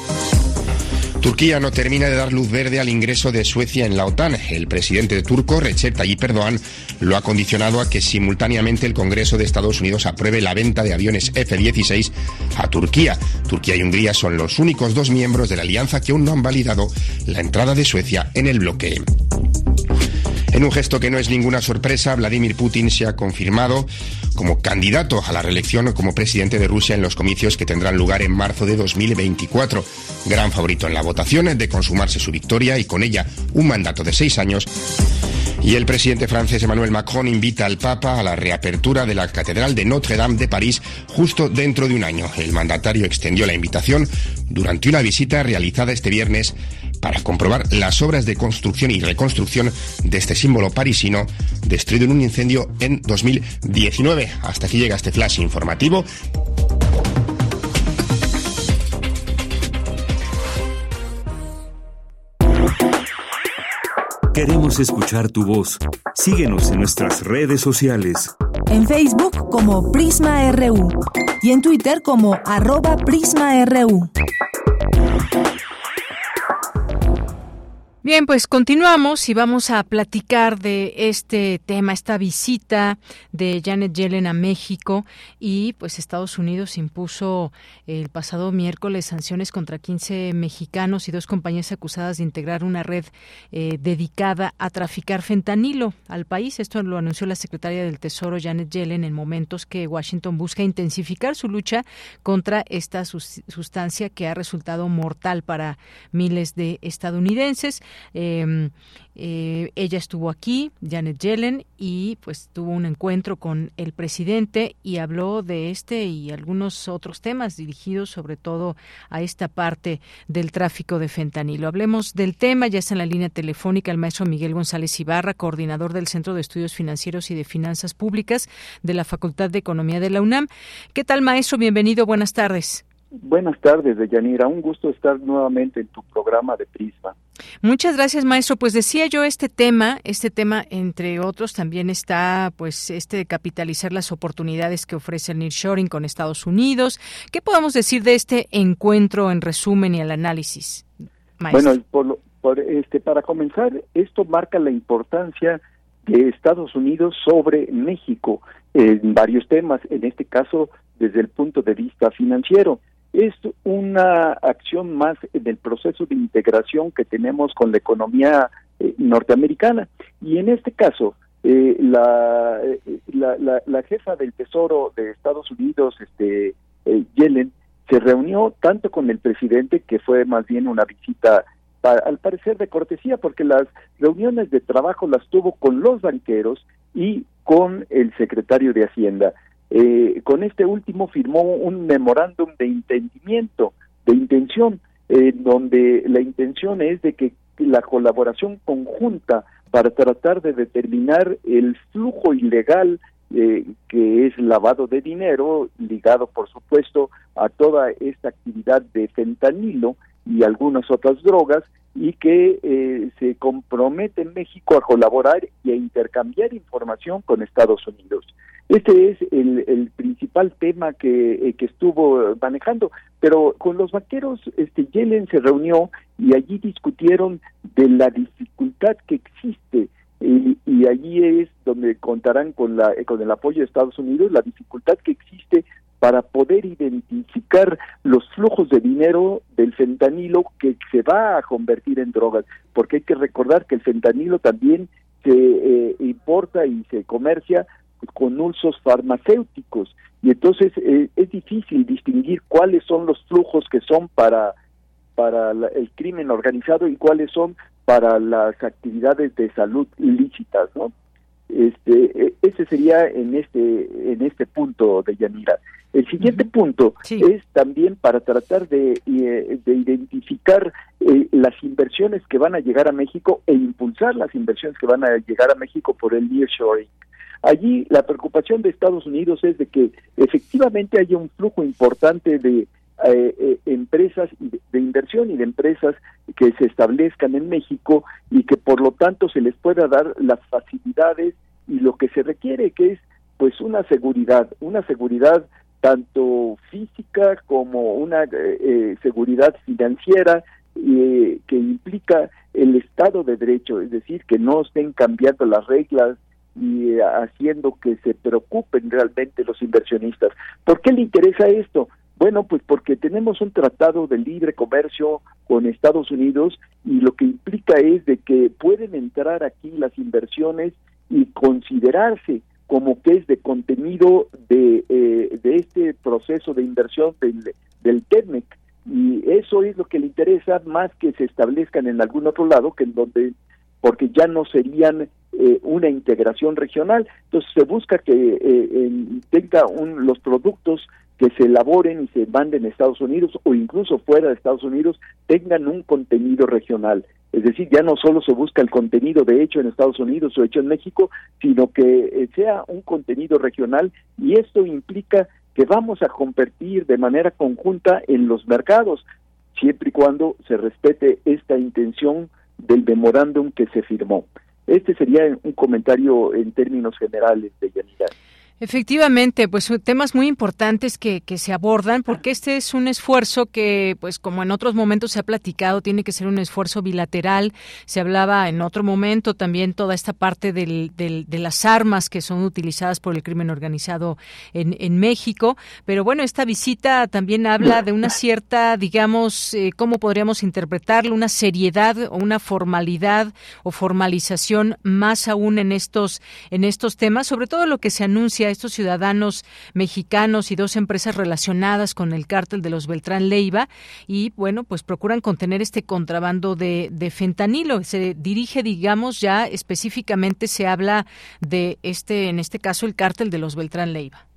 Turquía no termina de dar luz verde al ingreso de Suecia en la OTAN. El presidente turco, Recep Tayyip Erdogan, lo ha condicionado a que simultáneamente el Congreso de Estados Unidos apruebe la venta de aviones F-16 a Turquía. Turquía y Hungría son los únicos dos miembros de la alianza que aún no han validado la entrada de Suecia en el bloque. En un gesto que no es ninguna sorpresa, Vladimir Putin se ha confirmado como candidato a la reelección como presidente de Rusia en los comicios que tendrán lugar en marzo de 2024. Gran favorito en la votación de consumarse su victoria y con ella un mandato de seis años. Y el presidente francés Emmanuel Macron invita al Papa a la reapertura de la Catedral de Notre-Dame de París justo dentro de un año. El mandatario extendió la invitación durante una visita realizada este viernes para comprobar las obras de construcción y reconstrucción de este símbolo parisino destruido en un incendio en 2019. Hasta aquí llega este flash informativo. Queremos escuchar tu voz. Síguenos en nuestras redes sociales. En Facebook como Prisma RU y en Twitter como arroba PrismaRU. Bien, pues continuamos y vamos a platicar de este tema, esta visita de Janet Yellen a México y pues Estados Unidos impuso el pasado miércoles sanciones contra 15 mexicanos y dos compañías acusadas de integrar una red eh, dedicada a traficar fentanilo al país. Esto lo anunció la secretaria del Tesoro Janet Yellen en momentos que Washington busca intensificar su lucha contra esta sustancia que ha resultado mortal para miles de estadounidenses. Eh, eh, ella estuvo aquí, Janet Yellen, y pues tuvo un encuentro con el presidente y habló de este y algunos otros temas dirigidos sobre todo a esta parte del tráfico de fentanilo. Hablemos del tema, ya está en la línea telefónica el maestro Miguel González Ibarra, coordinador del Centro de Estudios Financieros y de Finanzas Públicas de la Facultad de Economía de la UNAM. ¿Qué tal, maestro? Bienvenido, buenas tardes. Buenas tardes, Deyanira. Un gusto estar nuevamente en tu programa de Prisma. Muchas gracias, maestro. Pues decía yo este tema, este tema entre otros también está pues este de capitalizar las oportunidades que ofrece el nearshoring con Estados Unidos. ¿Qué podemos decir de este encuentro en resumen y el análisis? Maestro? Bueno, por, este para comenzar, esto marca la importancia de Estados Unidos sobre México en varios temas, en este caso desde el punto de vista financiero es una acción más del proceso de integración que tenemos con la economía eh, norteamericana. Y en este caso, eh, la, la, la, jefa del Tesoro de Estados Unidos, este, eh, Yellen, se reunió tanto con el presidente, que fue más bien una visita, al parecer de cortesía, porque las reuniones de trabajo las tuvo con los banqueros y con el secretario de Hacienda. Eh, con este último firmó un memorándum de entendimiento, de intención, donde la intención es de que la colaboración conjunta para tratar de determinar el flujo ilegal eh, que es lavado de dinero, ligado por supuesto a toda esta actividad de fentanilo y algunas otras drogas, y que eh, se compromete México a colaborar y a intercambiar información con Estados Unidos. Este es el, principal tema que, eh, que, estuvo manejando, pero con los vaqueros, este Yellen se reunió y allí discutieron de la dificultad que existe. Y, y, allí es donde contarán con la con el apoyo de Estados Unidos la dificultad que existe para poder identificar los flujos de dinero del fentanilo que se va a convertir en drogas, porque hay que recordar que el fentanilo también se eh, importa y se comercia con usos farmacéuticos y entonces eh, es difícil distinguir cuáles son los flujos que son para para el crimen organizado y cuáles son para las actividades de salud ilícitas, ¿no? Este, e, ese sería en este en este punto de Yanira. El siguiente punto es también para tratar de, eh, de identificar eh, las inversiones que van a llegar a México e impulsar las inversiones que van a llegar a México por el nearshoring. Allí la preocupación de Estados Unidos es de que efectivamente haya un flujo importante de eh, empresas de inversión y de empresas que se establezcan en México y que por lo tanto se les pueda dar las facilidades y lo que se requiere que es pues una seguridad, una seguridad tanto física como una eh, eh, seguridad financiera eh, que implica el Estado de Derecho, es decir, que no estén cambiando las reglas y haciendo que se preocupen realmente los inversionistas. ¿Por qué le interesa esto? Bueno, pues porque tenemos un tratado de libre comercio con Estados Unidos y lo que implica es de que pueden entrar aquí las inversiones y considerarse como que es de contenido de, eh, de este proceso de inversión del, del TEDMEC. Y eso es lo que le interesa más que se establezcan en algún otro lado, que en donde, porque ya no serían eh, una integración regional. Entonces se busca que eh, tenga un, los productos que se elaboren y se manden a Estados Unidos o incluso fuera de Estados Unidos tengan un contenido regional. Es decir, ya no solo se busca el contenido de hecho en Estados Unidos o hecho en México, sino que eh, sea un contenido regional y esto implica que vamos a competir de manera conjunta en los mercados, siempre y cuando se respete esta intención del memorándum que se firmó. Este sería un comentario en términos generales de Yanira. Efectivamente, pues temas muy importantes que, que, se abordan, porque este es un esfuerzo que, pues como en otros momentos se ha platicado, tiene que ser un esfuerzo bilateral. Se hablaba en otro momento también toda esta parte del, del, de las armas que son utilizadas por el crimen organizado en, en, México. Pero bueno, esta visita también habla de una cierta, digamos, eh, ¿cómo podríamos interpretarlo? Una seriedad o una formalidad o formalización más aún en estos, en estos temas, sobre todo lo que se anuncia estos ciudadanos mexicanos y dos empresas relacionadas con el cártel de los Beltrán Leiva y bueno, pues procuran contener este contrabando de, de fentanilo. Se dirige, digamos, ya específicamente se habla de este, en este caso, el cártel de los Beltrán Leiva.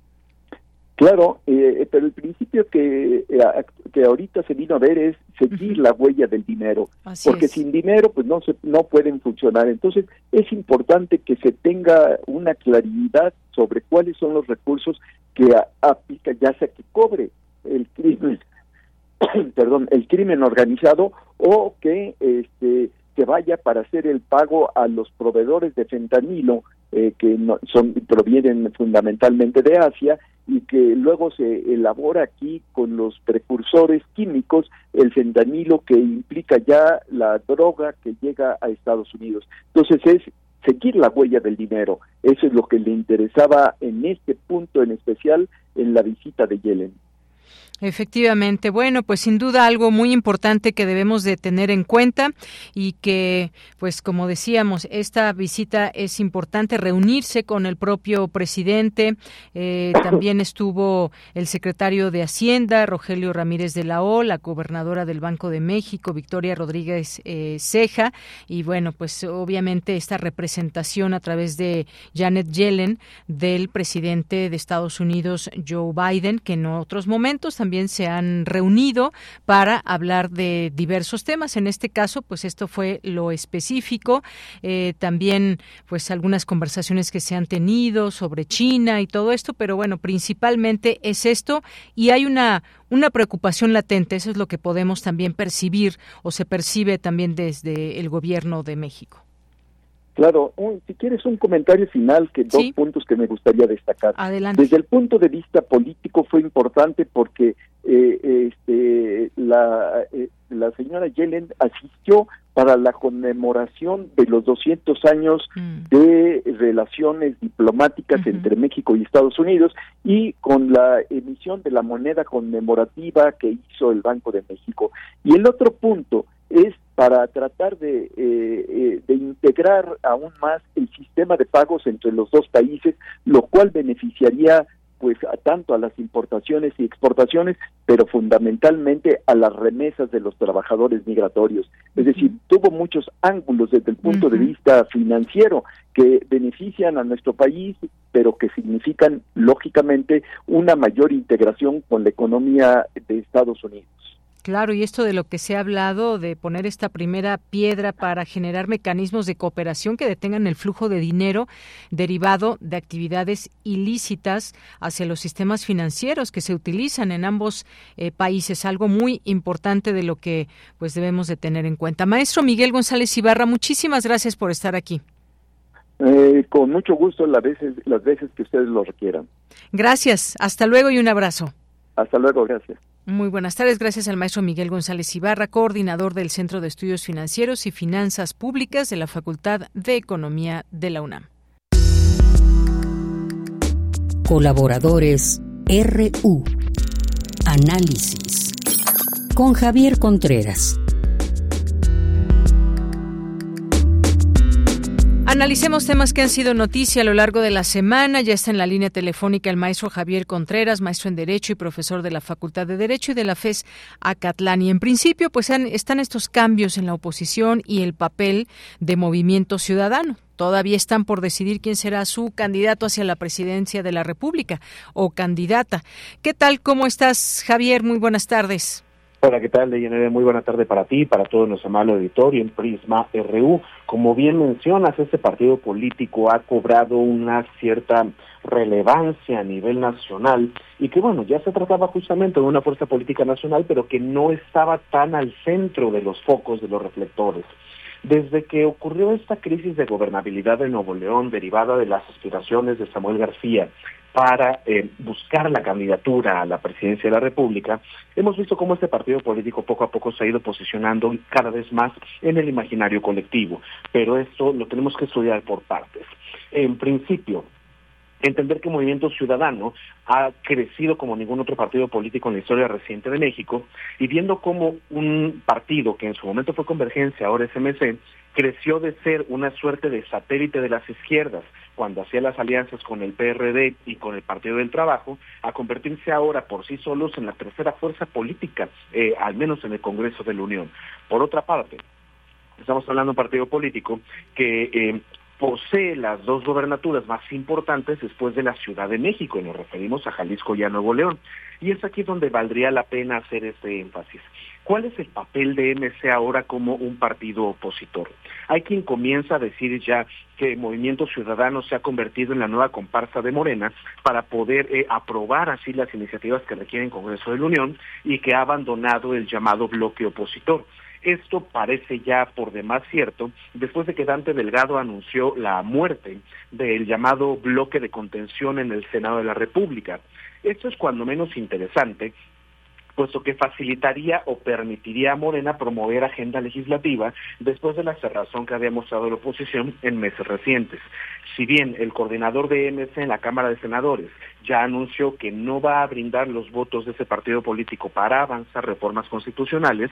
Claro, eh, pero el principio que, eh, que ahorita se vino a ver es seguir la huella del dinero, porque sin dinero pues no se, no pueden funcionar. Entonces es importante que se tenga una claridad sobre cuáles son los recursos que aplica, ya sea que cobre el crimen, perdón, el crimen organizado o que este que vaya para hacer el pago a los proveedores de fentanilo eh, que no, son provienen fundamentalmente de Asia y que luego se elabora aquí con los precursores químicos el fentanilo que implica ya la droga que llega a Estados Unidos. Entonces es seguir la huella del dinero. Eso es lo que le interesaba en este punto en especial en la visita de Yellen. Efectivamente, bueno, pues sin duda algo muy importante que debemos de tener en cuenta y que, pues como decíamos, esta visita es importante reunirse con el propio presidente. Eh, también estuvo el secretario de Hacienda, Rogelio Ramírez de la O, la gobernadora del Banco de México, Victoria Rodríguez eh, Ceja, y bueno, pues obviamente esta representación a través de Janet Yellen del presidente de Estados Unidos, Joe Biden, que en otros momentos momentos también se han reunido para hablar de diversos temas. En este caso, pues esto fue lo específico. Eh, también, pues algunas conversaciones que se han tenido sobre China y todo esto, pero bueno, principalmente es esto y hay una una preocupación latente. Eso es lo que podemos también percibir o se percibe también desde el gobierno de México. Claro, si quieres un comentario final, que dos puntos que me gustaría destacar. Adelante. Desde el punto de vista político fue importante porque eh, este, la, eh, la señora Yellen asistió para la conmemoración de los 200 años mm. de relaciones diplomáticas entre México y Estados Unidos y con la emisión de la moneda conmemorativa que hizo el Banco de México. Y el otro punto es para tratar de, eh, eh, de integrar aún más el sistema de pagos entre los dos países, lo cual beneficiaría pues a tanto a las importaciones y exportaciones, pero fundamentalmente a las remesas de los trabajadores migratorios. Es decir, tuvo muchos ángulos desde el punto de vista financiero que benefician a nuestro país, pero que significan lógicamente una mayor integración con la economía de Estados Unidos. Claro, y esto de lo que se ha hablado, de poner esta primera piedra para generar mecanismos de cooperación que detengan el flujo de dinero derivado de actividades ilícitas hacia los sistemas financieros que se utilizan en ambos eh, países, algo muy importante de lo que pues debemos de tener en cuenta. Maestro Miguel González Ibarra, muchísimas gracias por estar aquí. Eh, con mucho gusto las veces, las veces que ustedes lo requieran. Gracias, hasta luego y un abrazo. Hasta luego, gracias. Muy buenas tardes. Gracias al maestro Miguel González Ibarra, coordinador del Centro de Estudios Financieros y Finanzas Públicas de la Facultad de Economía de la UNAM. Colaboradores RU. Análisis. Con Javier Contreras. Analicemos temas que han sido noticia a lo largo de la semana. Ya está en la línea telefónica el maestro Javier Contreras, maestro en Derecho y profesor de la Facultad de Derecho y de la FES Acatlán. Y en principio, pues están estos cambios en la oposición y el papel de Movimiento Ciudadano. Todavía están por decidir quién será su candidato hacia la presidencia de la República o candidata. ¿Qué tal? ¿Cómo estás, Javier? Muy buenas tardes. Hola, ¿qué tal, Deyanere? Muy buena tarde para ti, para todo nuestro amable auditorio en Prisma RU. Como bien mencionas, este partido político ha cobrado una cierta relevancia a nivel nacional y que, bueno, ya se trataba justamente de una fuerza política nacional, pero que no estaba tan al centro de los focos de los reflectores. Desde que ocurrió esta crisis de gobernabilidad de Nuevo León derivada de las aspiraciones de Samuel García para eh, buscar la candidatura a la presidencia de la República, hemos visto cómo este partido político poco a poco se ha ido posicionando cada vez más en el imaginario colectivo, pero esto lo tenemos que estudiar por partes. En principio, entender que Movimiento Ciudadano ha crecido como ningún otro partido político en la historia reciente de México y viendo cómo un partido que en su momento fue Convergencia, ahora es MC, creció de ser una suerte de satélite de las izquierdas, cuando hacía las alianzas con el PRD y con el Partido del Trabajo, a convertirse ahora por sí solos en la tercera fuerza política, eh, al menos en el Congreso de la Unión. Por otra parte, estamos hablando de un partido político que eh, posee las dos gobernaturas más importantes después de la Ciudad de México, y nos referimos a Jalisco y a Nuevo León. Y es aquí donde valdría la pena hacer este énfasis. ¿Cuál es el papel de MC ahora como un partido opositor? Hay quien comienza a decir ya que Movimiento Ciudadano se ha convertido en la nueva comparsa de Morena para poder eh, aprobar así las iniciativas que requieren Congreso de la Unión y que ha abandonado el llamado bloque opositor. Esto parece ya por demás cierto después de que Dante Delgado anunció la muerte del llamado bloque de contención en el Senado de la República. Esto es cuando menos interesante puesto que facilitaría o permitiría a Morena promover agenda legislativa después de la cerrazón que había mostrado la oposición en meses recientes. Si bien el coordinador de MC en la Cámara de Senadores ya anunció que no va a brindar los votos de ese partido político para avanzar reformas constitucionales,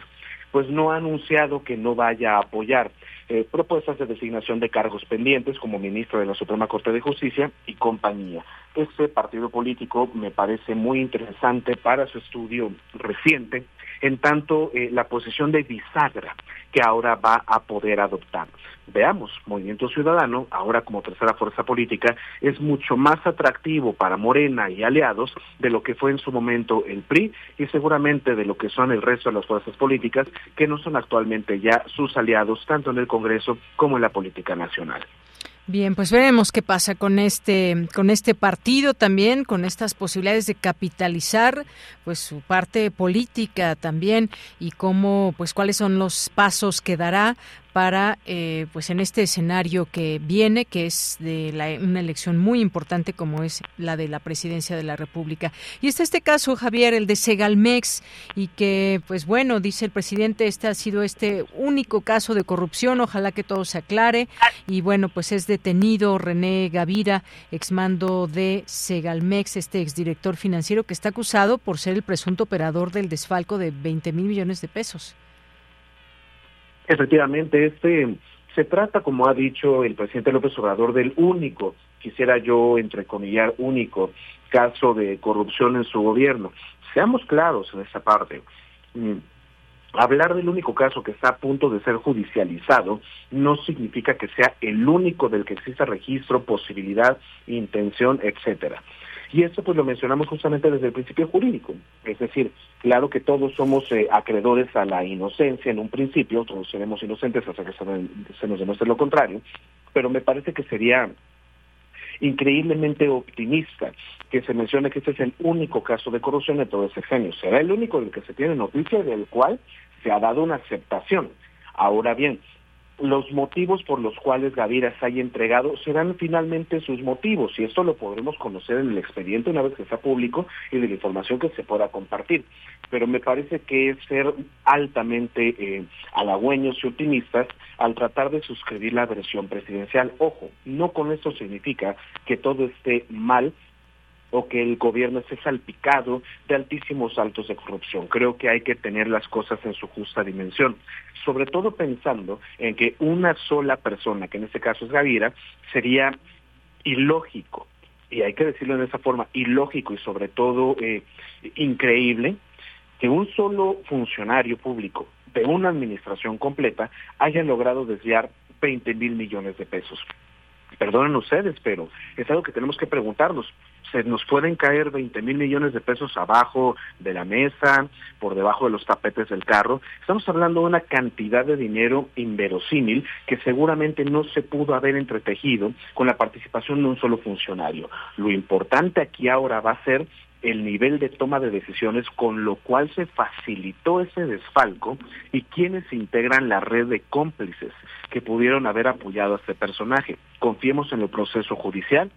pues no ha anunciado que no vaya a apoyar eh, propuestas de designación de cargos pendientes como ministro de la Suprema Corte de Justicia y compañía. Este partido político me parece muy interesante para su estudio reciente, en tanto eh, la posición de bisagra que ahora va a poder adoptar. Veamos, Movimiento Ciudadano, ahora como tercera fuerza política, es mucho más atractivo para Morena y aliados de lo que fue en su momento el PRI y seguramente de lo que son el resto de las fuerzas políticas que no son actualmente ya sus aliados tanto en el Congreso como en la política nacional. Bien, pues veremos qué pasa con este con este partido también, con estas posibilidades de capitalizar pues su parte política también y cómo pues cuáles son los pasos que dará para eh, pues en este escenario que viene que es de una elección muy importante como es la de la presidencia de la República. Y está este caso Javier el de Segalmex y que pues bueno dice el presidente este ha sido este único caso de corrupción ojalá que todo se aclare. Y bueno pues es detenido René Gavira exmando de Segalmex este exdirector financiero que está acusado por ser el presunto operador del desfalco de 20 mil millones de pesos Efectivamente, este se trata, como ha dicho el presidente López Obrador, del único, quisiera yo entrecomillar, único caso de corrupción en su gobierno. Seamos claros en esa parte. Mm, hablar del único caso que está a punto de ser judicializado no significa que sea el único del que exista registro, posibilidad, intención, etcétera. Y esto pues lo mencionamos justamente desde el principio jurídico. Es decir, claro que todos somos eh, acreedores a la inocencia en un principio, todos seremos inocentes hasta que se, nos demuestre lo contrario, pero me parece que sería increíblemente optimista que se mencione que este es el único caso de corrupción de todo ese genio. Será el único del que se tiene noticia del cual se ha dado una aceptación. Ahora bien, los motivos por los cuales Gavira se haya entregado serán finalmente sus motivos y esto lo podremos conocer en el expediente una vez que sea público y de la información que se pueda compartir. Pero me parece que es ser altamente eh, halagüeños y optimistas al tratar de suscribir la versión presidencial. Ojo, no con esto significa que todo esté mal o que el gobierno esté salpicado de altísimos saltos de corrupción. Creo que hay que tener las cosas en su justa dimensión, sobre todo pensando en que una sola persona, que en este caso es Gavira, sería ilógico, y hay que decirlo de esa forma, ilógico y sobre todo eh, increíble, que un solo funcionario público de una administración completa haya logrado desviar 20 mil millones de pesos. Perdonen ustedes, pero es algo que tenemos que preguntarnos nos pueden caer 20 mil millones de pesos abajo de la mesa, por debajo de los tapetes del carro. Estamos hablando de una cantidad de dinero inverosímil que seguramente no se pudo haber entretejido con la participación de un solo funcionario. Lo importante aquí ahora va a ser el nivel de toma de decisiones con lo cual se facilitó ese desfalco y quienes integran la red de cómplices que pudieron haber apoyado a este personaje. Confiemos en el proceso judicial,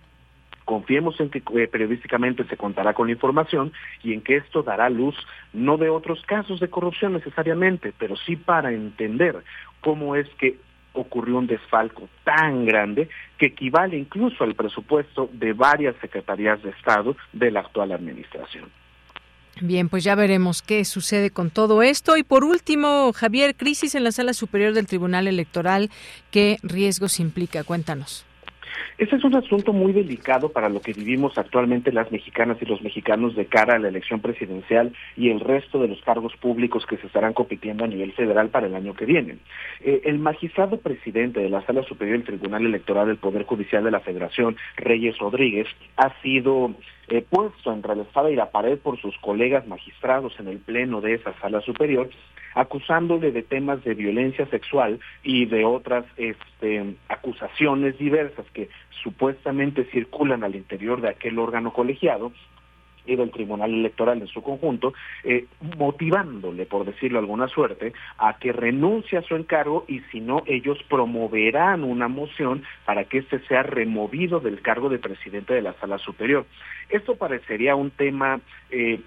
Confiemos en que eh, periodísticamente se contará con la información y en que esto dará luz no de otros casos de corrupción necesariamente, pero sí para entender cómo es que ocurrió un desfalco tan grande que equivale incluso al presupuesto de varias secretarías de Estado de la actual administración. Bien, pues ya veremos qué sucede con todo esto. Y por último, Javier, crisis en la sala superior del Tribunal Electoral, ¿qué riesgos implica? Cuéntanos. Este es un asunto muy delicado para lo que vivimos actualmente las mexicanas y los mexicanos de cara a la elección presidencial y el resto de los cargos públicos que se estarán compitiendo a nivel federal para el año que viene. Eh, el magistrado presidente de la Sala Superior del Tribunal Electoral del Poder Judicial de la Federación, Reyes Rodríguez, ha sido eh, puesto entre la espada y la pared por sus colegas magistrados en el pleno de esa sala superior acusándole de temas de violencia sexual y de otras este, acusaciones diversas que supuestamente circulan al interior de aquel órgano colegiado y del Tribunal Electoral en su conjunto, eh, motivándole, por decirlo de alguna suerte, a que renuncie a su encargo y si no, ellos promoverán una moción para que éste sea removido del cargo de presidente de la Sala Superior. Esto parecería un tema eh,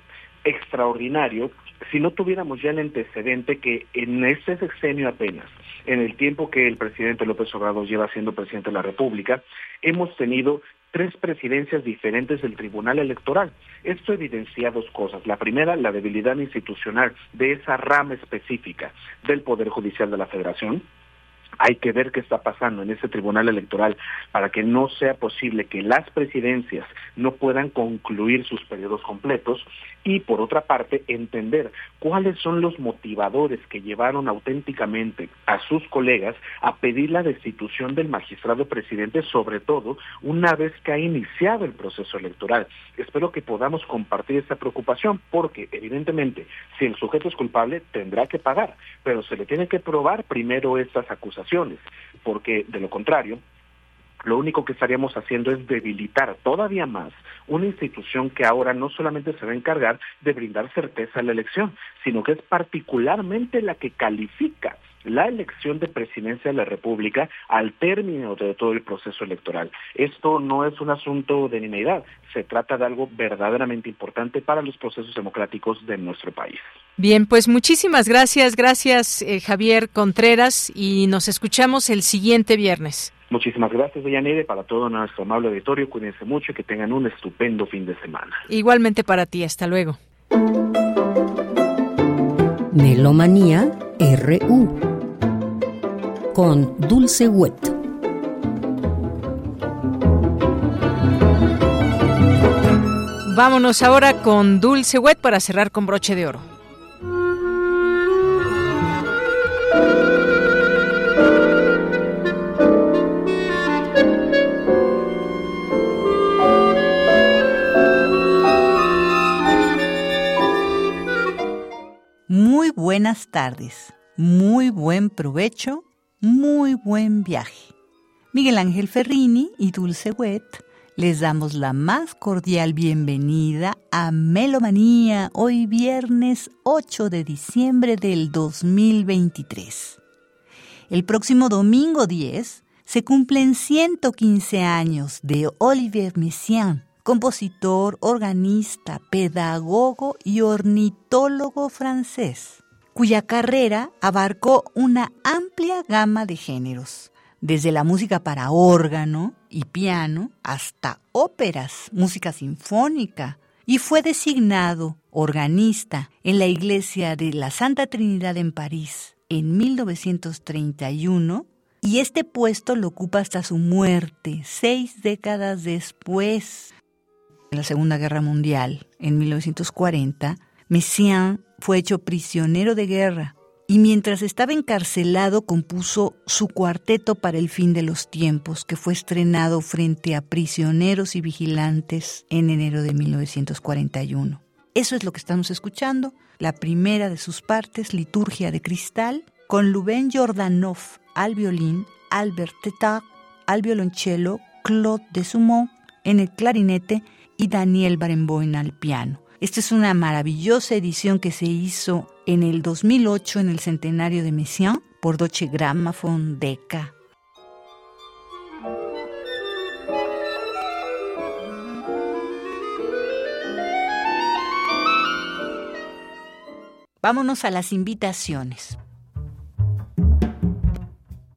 extraordinario si no tuviéramos ya el antecedente que en este sexenio apenas, en el tiempo que el presidente López Obrador lleva siendo presidente de la República, hemos tenido tres presidencias diferentes del Tribunal Electoral. Esto evidencia dos cosas. La primera, la debilidad institucional de esa rama específica del Poder Judicial de la Federación hay que ver qué está pasando en ese tribunal electoral para que no sea posible que las presidencias no puedan concluir sus periodos completos y por otra parte entender cuáles son los motivadores que llevaron auténticamente a sus colegas a pedir la destitución del magistrado presidente, sobre todo una vez que ha iniciado el proceso electoral. Espero que podamos compartir esta preocupación porque evidentemente si el sujeto es culpable tendrá que pagar, pero se le tiene que probar primero estas acusaciones, porque de lo contrario lo único que estaríamos haciendo es debilitar todavía más una institución que ahora no solamente se va a encargar de brindar certeza a la elección, sino que es particularmente la que califica la elección de presidencia de la República al término de todo el proceso electoral. Esto no es un asunto de nimiedad, se trata de algo verdaderamente importante para los procesos democráticos de nuestro país. Bien, pues muchísimas gracias, gracias eh, Javier Contreras y nos escuchamos el siguiente viernes. Muchísimas gracias, Deyanire, para todo nuestro amable auditorio. Cuídense mucho y que tengan un estupendo fin de semana. Igualmente para ti, hasta luego. Melomanía RU con Dulce Wet. Vámonos ahora con Dulce Wet para cerrar con broche de oro. Muy buenas tardes, muy buen provecho, muy buen viaje. Miguel Ángel Ferrini y Dulce Wet les damos la más cordial bienvenida a Melomanía hoy viernes 8 de diciembre del 2023. El próximo domingo 10 se cumplen 115 años de Olivier Messiaen, compositor, organista, pedagogo y ornitólogo francés, cuya carrera abarcó una amplia gama de géneros, desde la música para órgano y piano hasta óperas, música sinfónica, y fue designado organista en la iglesia de la Santa Trinidad en París en 1931 y este puesto lo ocupa hasta su muerte, seis décadas después, en la Segunda Guerra Mundial, en 1940, Messiaen fue hecho prisionero de guerra y mientras estaba encarcelado compuso su cuarteto para el fin de los tiempos, que fue estrenado frente a prisioneros y vigilantes en enero de 1941. Eso es lo que estamos escuchando, la primera de sus partes, Liturgia de Cristal, con Lubén Jordanov al violín, Albert Tetard al violonchelo, Claude Desumont en el clarinete y Daniel Barenboim al piano. Esta es una maravillosa edición que se hizo en el 2008 en el centenario de Messiaen por Deutsche Grammophon Decca. Vámonos a las invitaciones.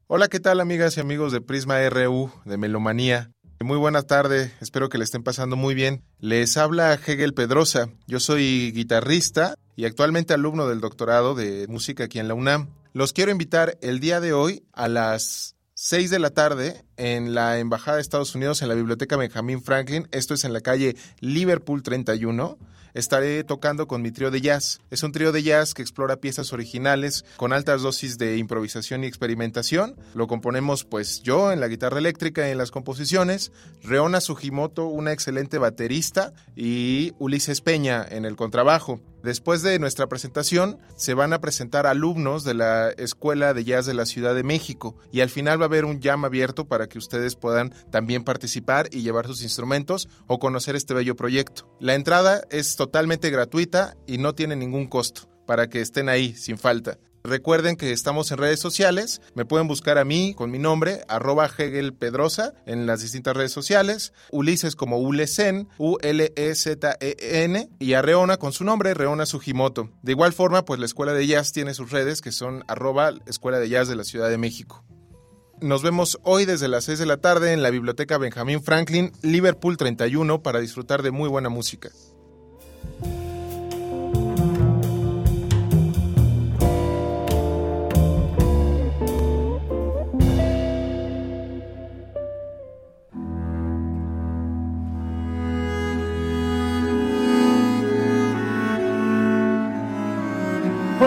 Hola, ¿qué tal amigas y amigos de Prisma RU de Melomanía? Muy buena tarde, espero que le estén pasando muy bien. Les habla Hegel Pedrosa, yo soy guitarrista y actualmente alumno del doctorado de música aquí en la UNAM. Los quiero invitar el día de hoy a las 6 de la tarde en la Embajada de Estados Unidos en la Biblioteca Benjamin Franklin, esto es en la calle Liverpool 31 estaré tocando con mi trío de jazz. Es un trío de jazz que explora piezas originales con altas dosis de improvisación y experimentación. Lo componemos pues yo en la guitarra eléctrica y en las composiciones, Reona Sugimoto, una excelente baterista, y Ulises Peña en el contrabajo. Después de nuestra presentación, se van a presentar alumnos de la Escuela de Jazz de la Ciudad de México y al final va a haber un jam abierto para que ustedes puedan también participar y llevar sus instrumentos o conocer este bello proyecto. La entrada es totalmente gratuita y no tiene ningún costo para que estén ahí sin falta. Recuerden que estamos en redes sociales. Me pueden buscar a mí con mi nombre, arroba Hegel Pedrosa, en las distintas redes sociales. Ulises como Ulesen, U-L-E-Z-E-N. Y a Reona con su nombre, Reona Sugimoto. De igual forma, pues la Escuela de Jazz tiene sus redes que son arroba Escuela de Jazz de la Ciudad de México. Nos vemos hoy desde las 6 de la tarde en la Biblioteca Benjamin Franklin, Liverpool 31, para disfrutar de muy buena música.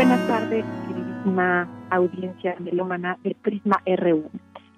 Buenas tardes, queridísima audiencia melómana del Prisma RU.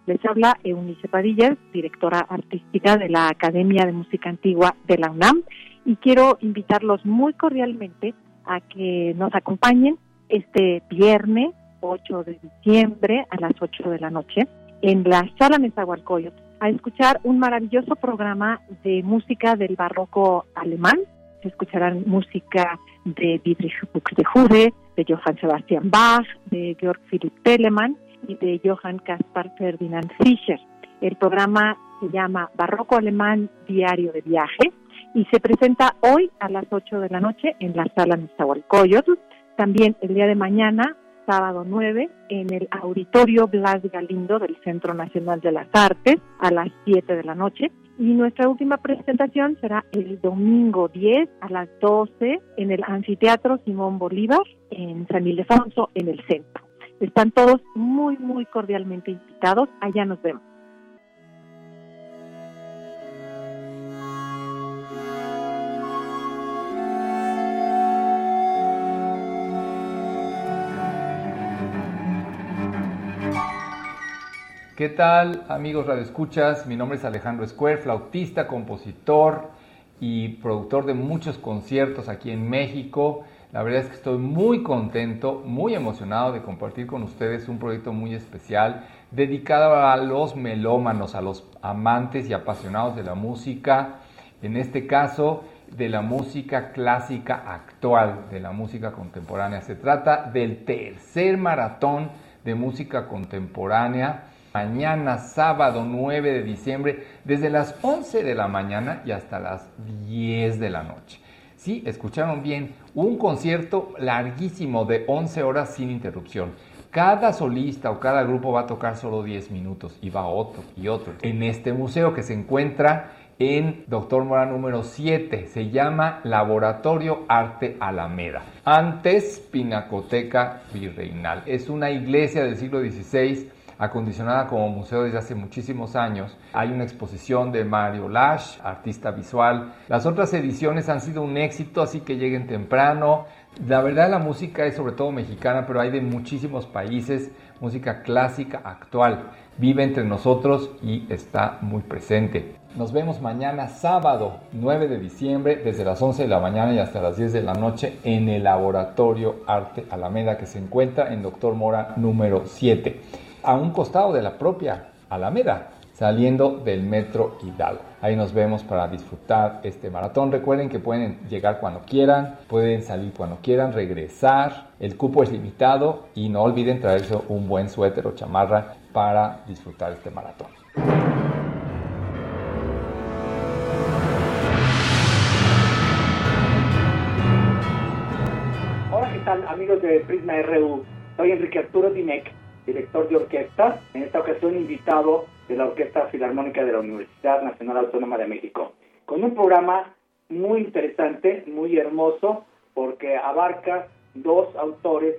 Les habla Eunice Padilla, directora artística de la Academia de Música Antigua de la UNAM, y quiero invitarlos muy cordialmente a que nos acompañen este viernes 8 de diciembre a las 8 de la noche en la Sala Nezahualcóyotl a escuchar un maravilloso programa de música del barroco alemán. Se escucharán música de Dietrich Buxtehude, de Johann Sebastian Bach, de Georg Philipp Telemann y de Johann Caspar Ferdinand Fischer. El programa se llama Barroco Alemán Diario de Viaje y se presenta hoy a las 8 de la noche en la sala Nezahualcóyotl. También el día de mañana, sábado 9, en el Auditorio Blas Galindo del Centro Nacional de las Artes a las 7 de la noche. Y nuestra última presentación será el domingo 10 a las 12 en el Anfiteatro Simón Bolívar en San Ildefonso, en el centro. Están todos muy, muy cordialmente invitados. Allá nos vemos. ¿Qué tal, amigos radioescuchas? Mi nombre es Alejandro Square, flautista, compositor y productor de muchos conciertos aquí en México. La verdad es que estoy muy contento, muy emocionado de compartir con ustedes un proyecto muy especial dedicado a los melómanos, a los amantes y apasionados de la música, en este caso de la música clásica actual, de la música contemporánea. Se trata del tercer maratón de música contemporánea mañana sábado 9 de diciembre desde las 11 de la mañana y hasta las 10 de la noche. Sí, escucharon bien, un concierto larguísimo de 11 horas sin interrupción. Cada solista o cada grupo va a tocar solo 10 minutos y va otro y otro. En este museo que se encuentra en Doctor Mora número 7. Se llama Laboratorio Arte Alameda. Antes Pinacoteca Virreinal. Es una iglesia del siglo XVI acondicionada como museo desde hace muchísimos años. Hay una exposición de Mario Lash, artista visual. Las otras ediciones han sido un éxito, así que lleguen temprano. La verdad la música es sobre todo mexicana, pero hay de muchísimos países, música clásica actual. Vive entre nosotros y está muy presente. Nos vemos mañana sábado 9 de diciembre desde las 11 de la mañana y hasta las 10 de la noche en el Laboratorio Arte Alameda que se encuentra en Doctor Mora número 7 a un costado de la propia Alameda, saliendo del metro Hidalgo. Ahí nos vemos para disfrutar este maratón. Recuerden que pueden llegar cuando quieran, pueden salir cuando quieran, regresar. El cupo es limitado y no olviden traerse un buen suéter o chamarra para disfrutar este maratón. Hola, ¿qué tal amigos de Prisma RU? Soy Enrique Arturo Dimec director de orquesta, en esta ocasión invitado de la Orquesta Filarmónica de la Universidad Nacional Autónoma de México, con un programa muy interesante, muy hermoso, porque abarca dos autores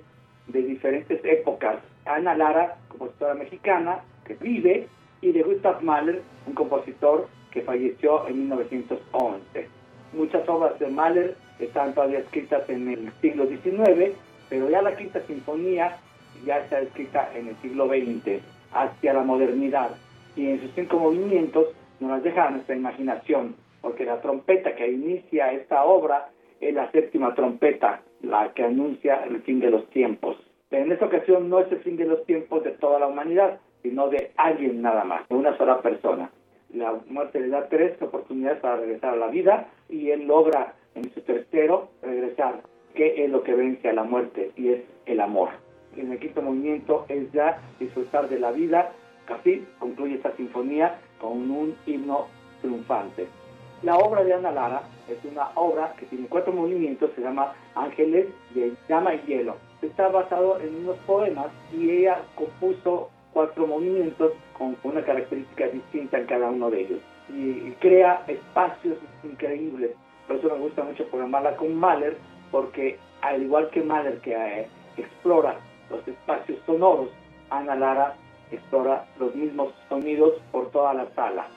de diferentes épocas. Ana Lara, compositora mexicana, que vive, y de Gustav Mahler, un compositor que falleció en 1911. Muchas obras de Mahler están todavía escritas en el siglo XIX, pero ya la quinta sinfonía ya está escrita en el siglo XX hacia la modernidad y en sus cinco movimientos nos las deja a nuestra imaginación, porque la trompeta que inicia esta obra es la séptima trompeta, la que anuncia el fin de los tiempos. Pero en esta ocasión no es el fin de los tiempos de toda la humanidad, sino de alguien nada más, de una sola persona. La muerte le da tres oportunidades para regresar a la vida y él logra en su tercero regresar. ¿Qué es lo que vence a la muerte? Y es el amor en el quinto movimiento es ya disfrutar de la vida. Así concluye esta sinfonía con un himno triunfante. La obra de Ana Lara es una obra que tiene cuatro movimientos, se llama Ángeles de Llama y Hielo. Está basado en unos poemas y ella compuso cuatro movimientos con una característica distinta en cada uno de ellos. Y crea espacios increíbles. Por eso me gusta mucho programarla con Mahler, porque al igual que Mahler que eh, explora los espacios sonoros. Ana Lara explora los mismos sonidos por toda la sala.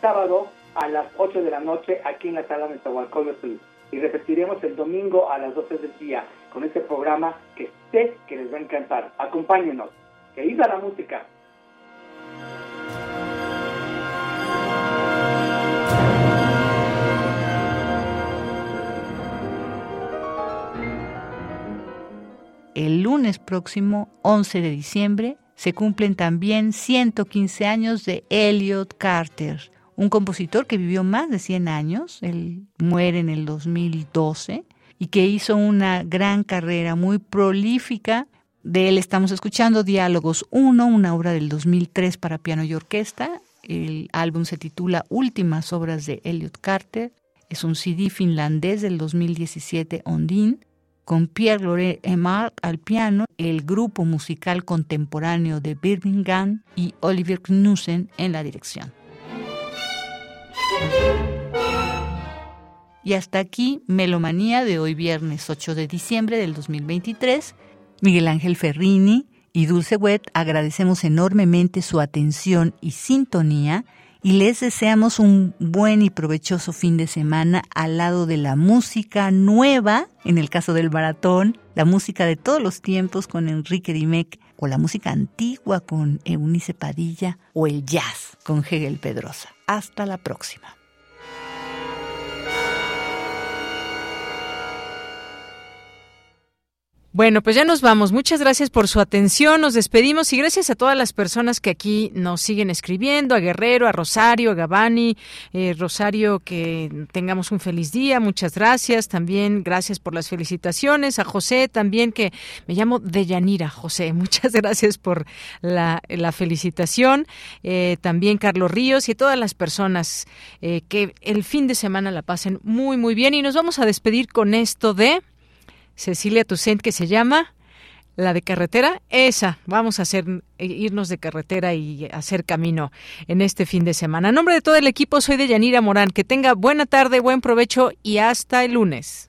Sábado a las 8 de la noche aquí en la sala de Tahualcóyotl y repetiremos el domingo a las 12 del día con este programa que sé que les va a encantar. Acompáñenos. Que viva la música. El lunes próximo, 11 de diciembre, se cumplen también 115 años de Elliot Carter, un compositor que vivió más de 100 años, él muere en el 2012 y que hizo una gran carrera muy prolífica. De él estamos escuchando Diálogos 1, una obra del 2003 para piano y orquesta. El álbum se titula Últimas obras de Elliot Carter. Es un CD finlandés del 2017 Ondine con Pierre-Laurent al piano, el grupo musical contemporáneo de Birmingham y Oliver Knudsen en la dirección. Y hasta aquí, Melomanía de hoy viernes 8 de diciembre del 2023. Miguel Ángel Ferrini y Dulce Wet agradecemos enormemente su atención y sintonía y les deseamos un buen y provechoso fin de semana al lado de la música nueva, en el caso del maratón, la música de todos los tiempos con Enrique Dimec, o la música antigua con Eunice Padilla, o el jazz con Hegel Pedrosa. Hasta la próxima. Bueno, pues ya nos vamos. Muchas gracias por su atención. Nos despedimos y gracias a todas las personas que aquí nos siguen escribiendo, a Guerrero, a Rosario, a Gabani. Eh, Rosario, que tengamos un feliz día. Muchas gracias. También gracias por las felicitaciones. A José también, que me llamo Deyanira. José, muchas gracias por la, felicitación. Eh, también Carlos Ríos y todas las personas eh, que el fin de semana la pasen muy, muy bien. Y nos vamos a despedir con esto de... Cecilia Toussaint que se llama la de carretera, esa, vamos a hacer irnos de carretera y hacer camino en este fin de semana. A nombre de todo el equipo, soy de Yanira Morán. Que tenga buena tarde, buen provecho y hasta el lunes.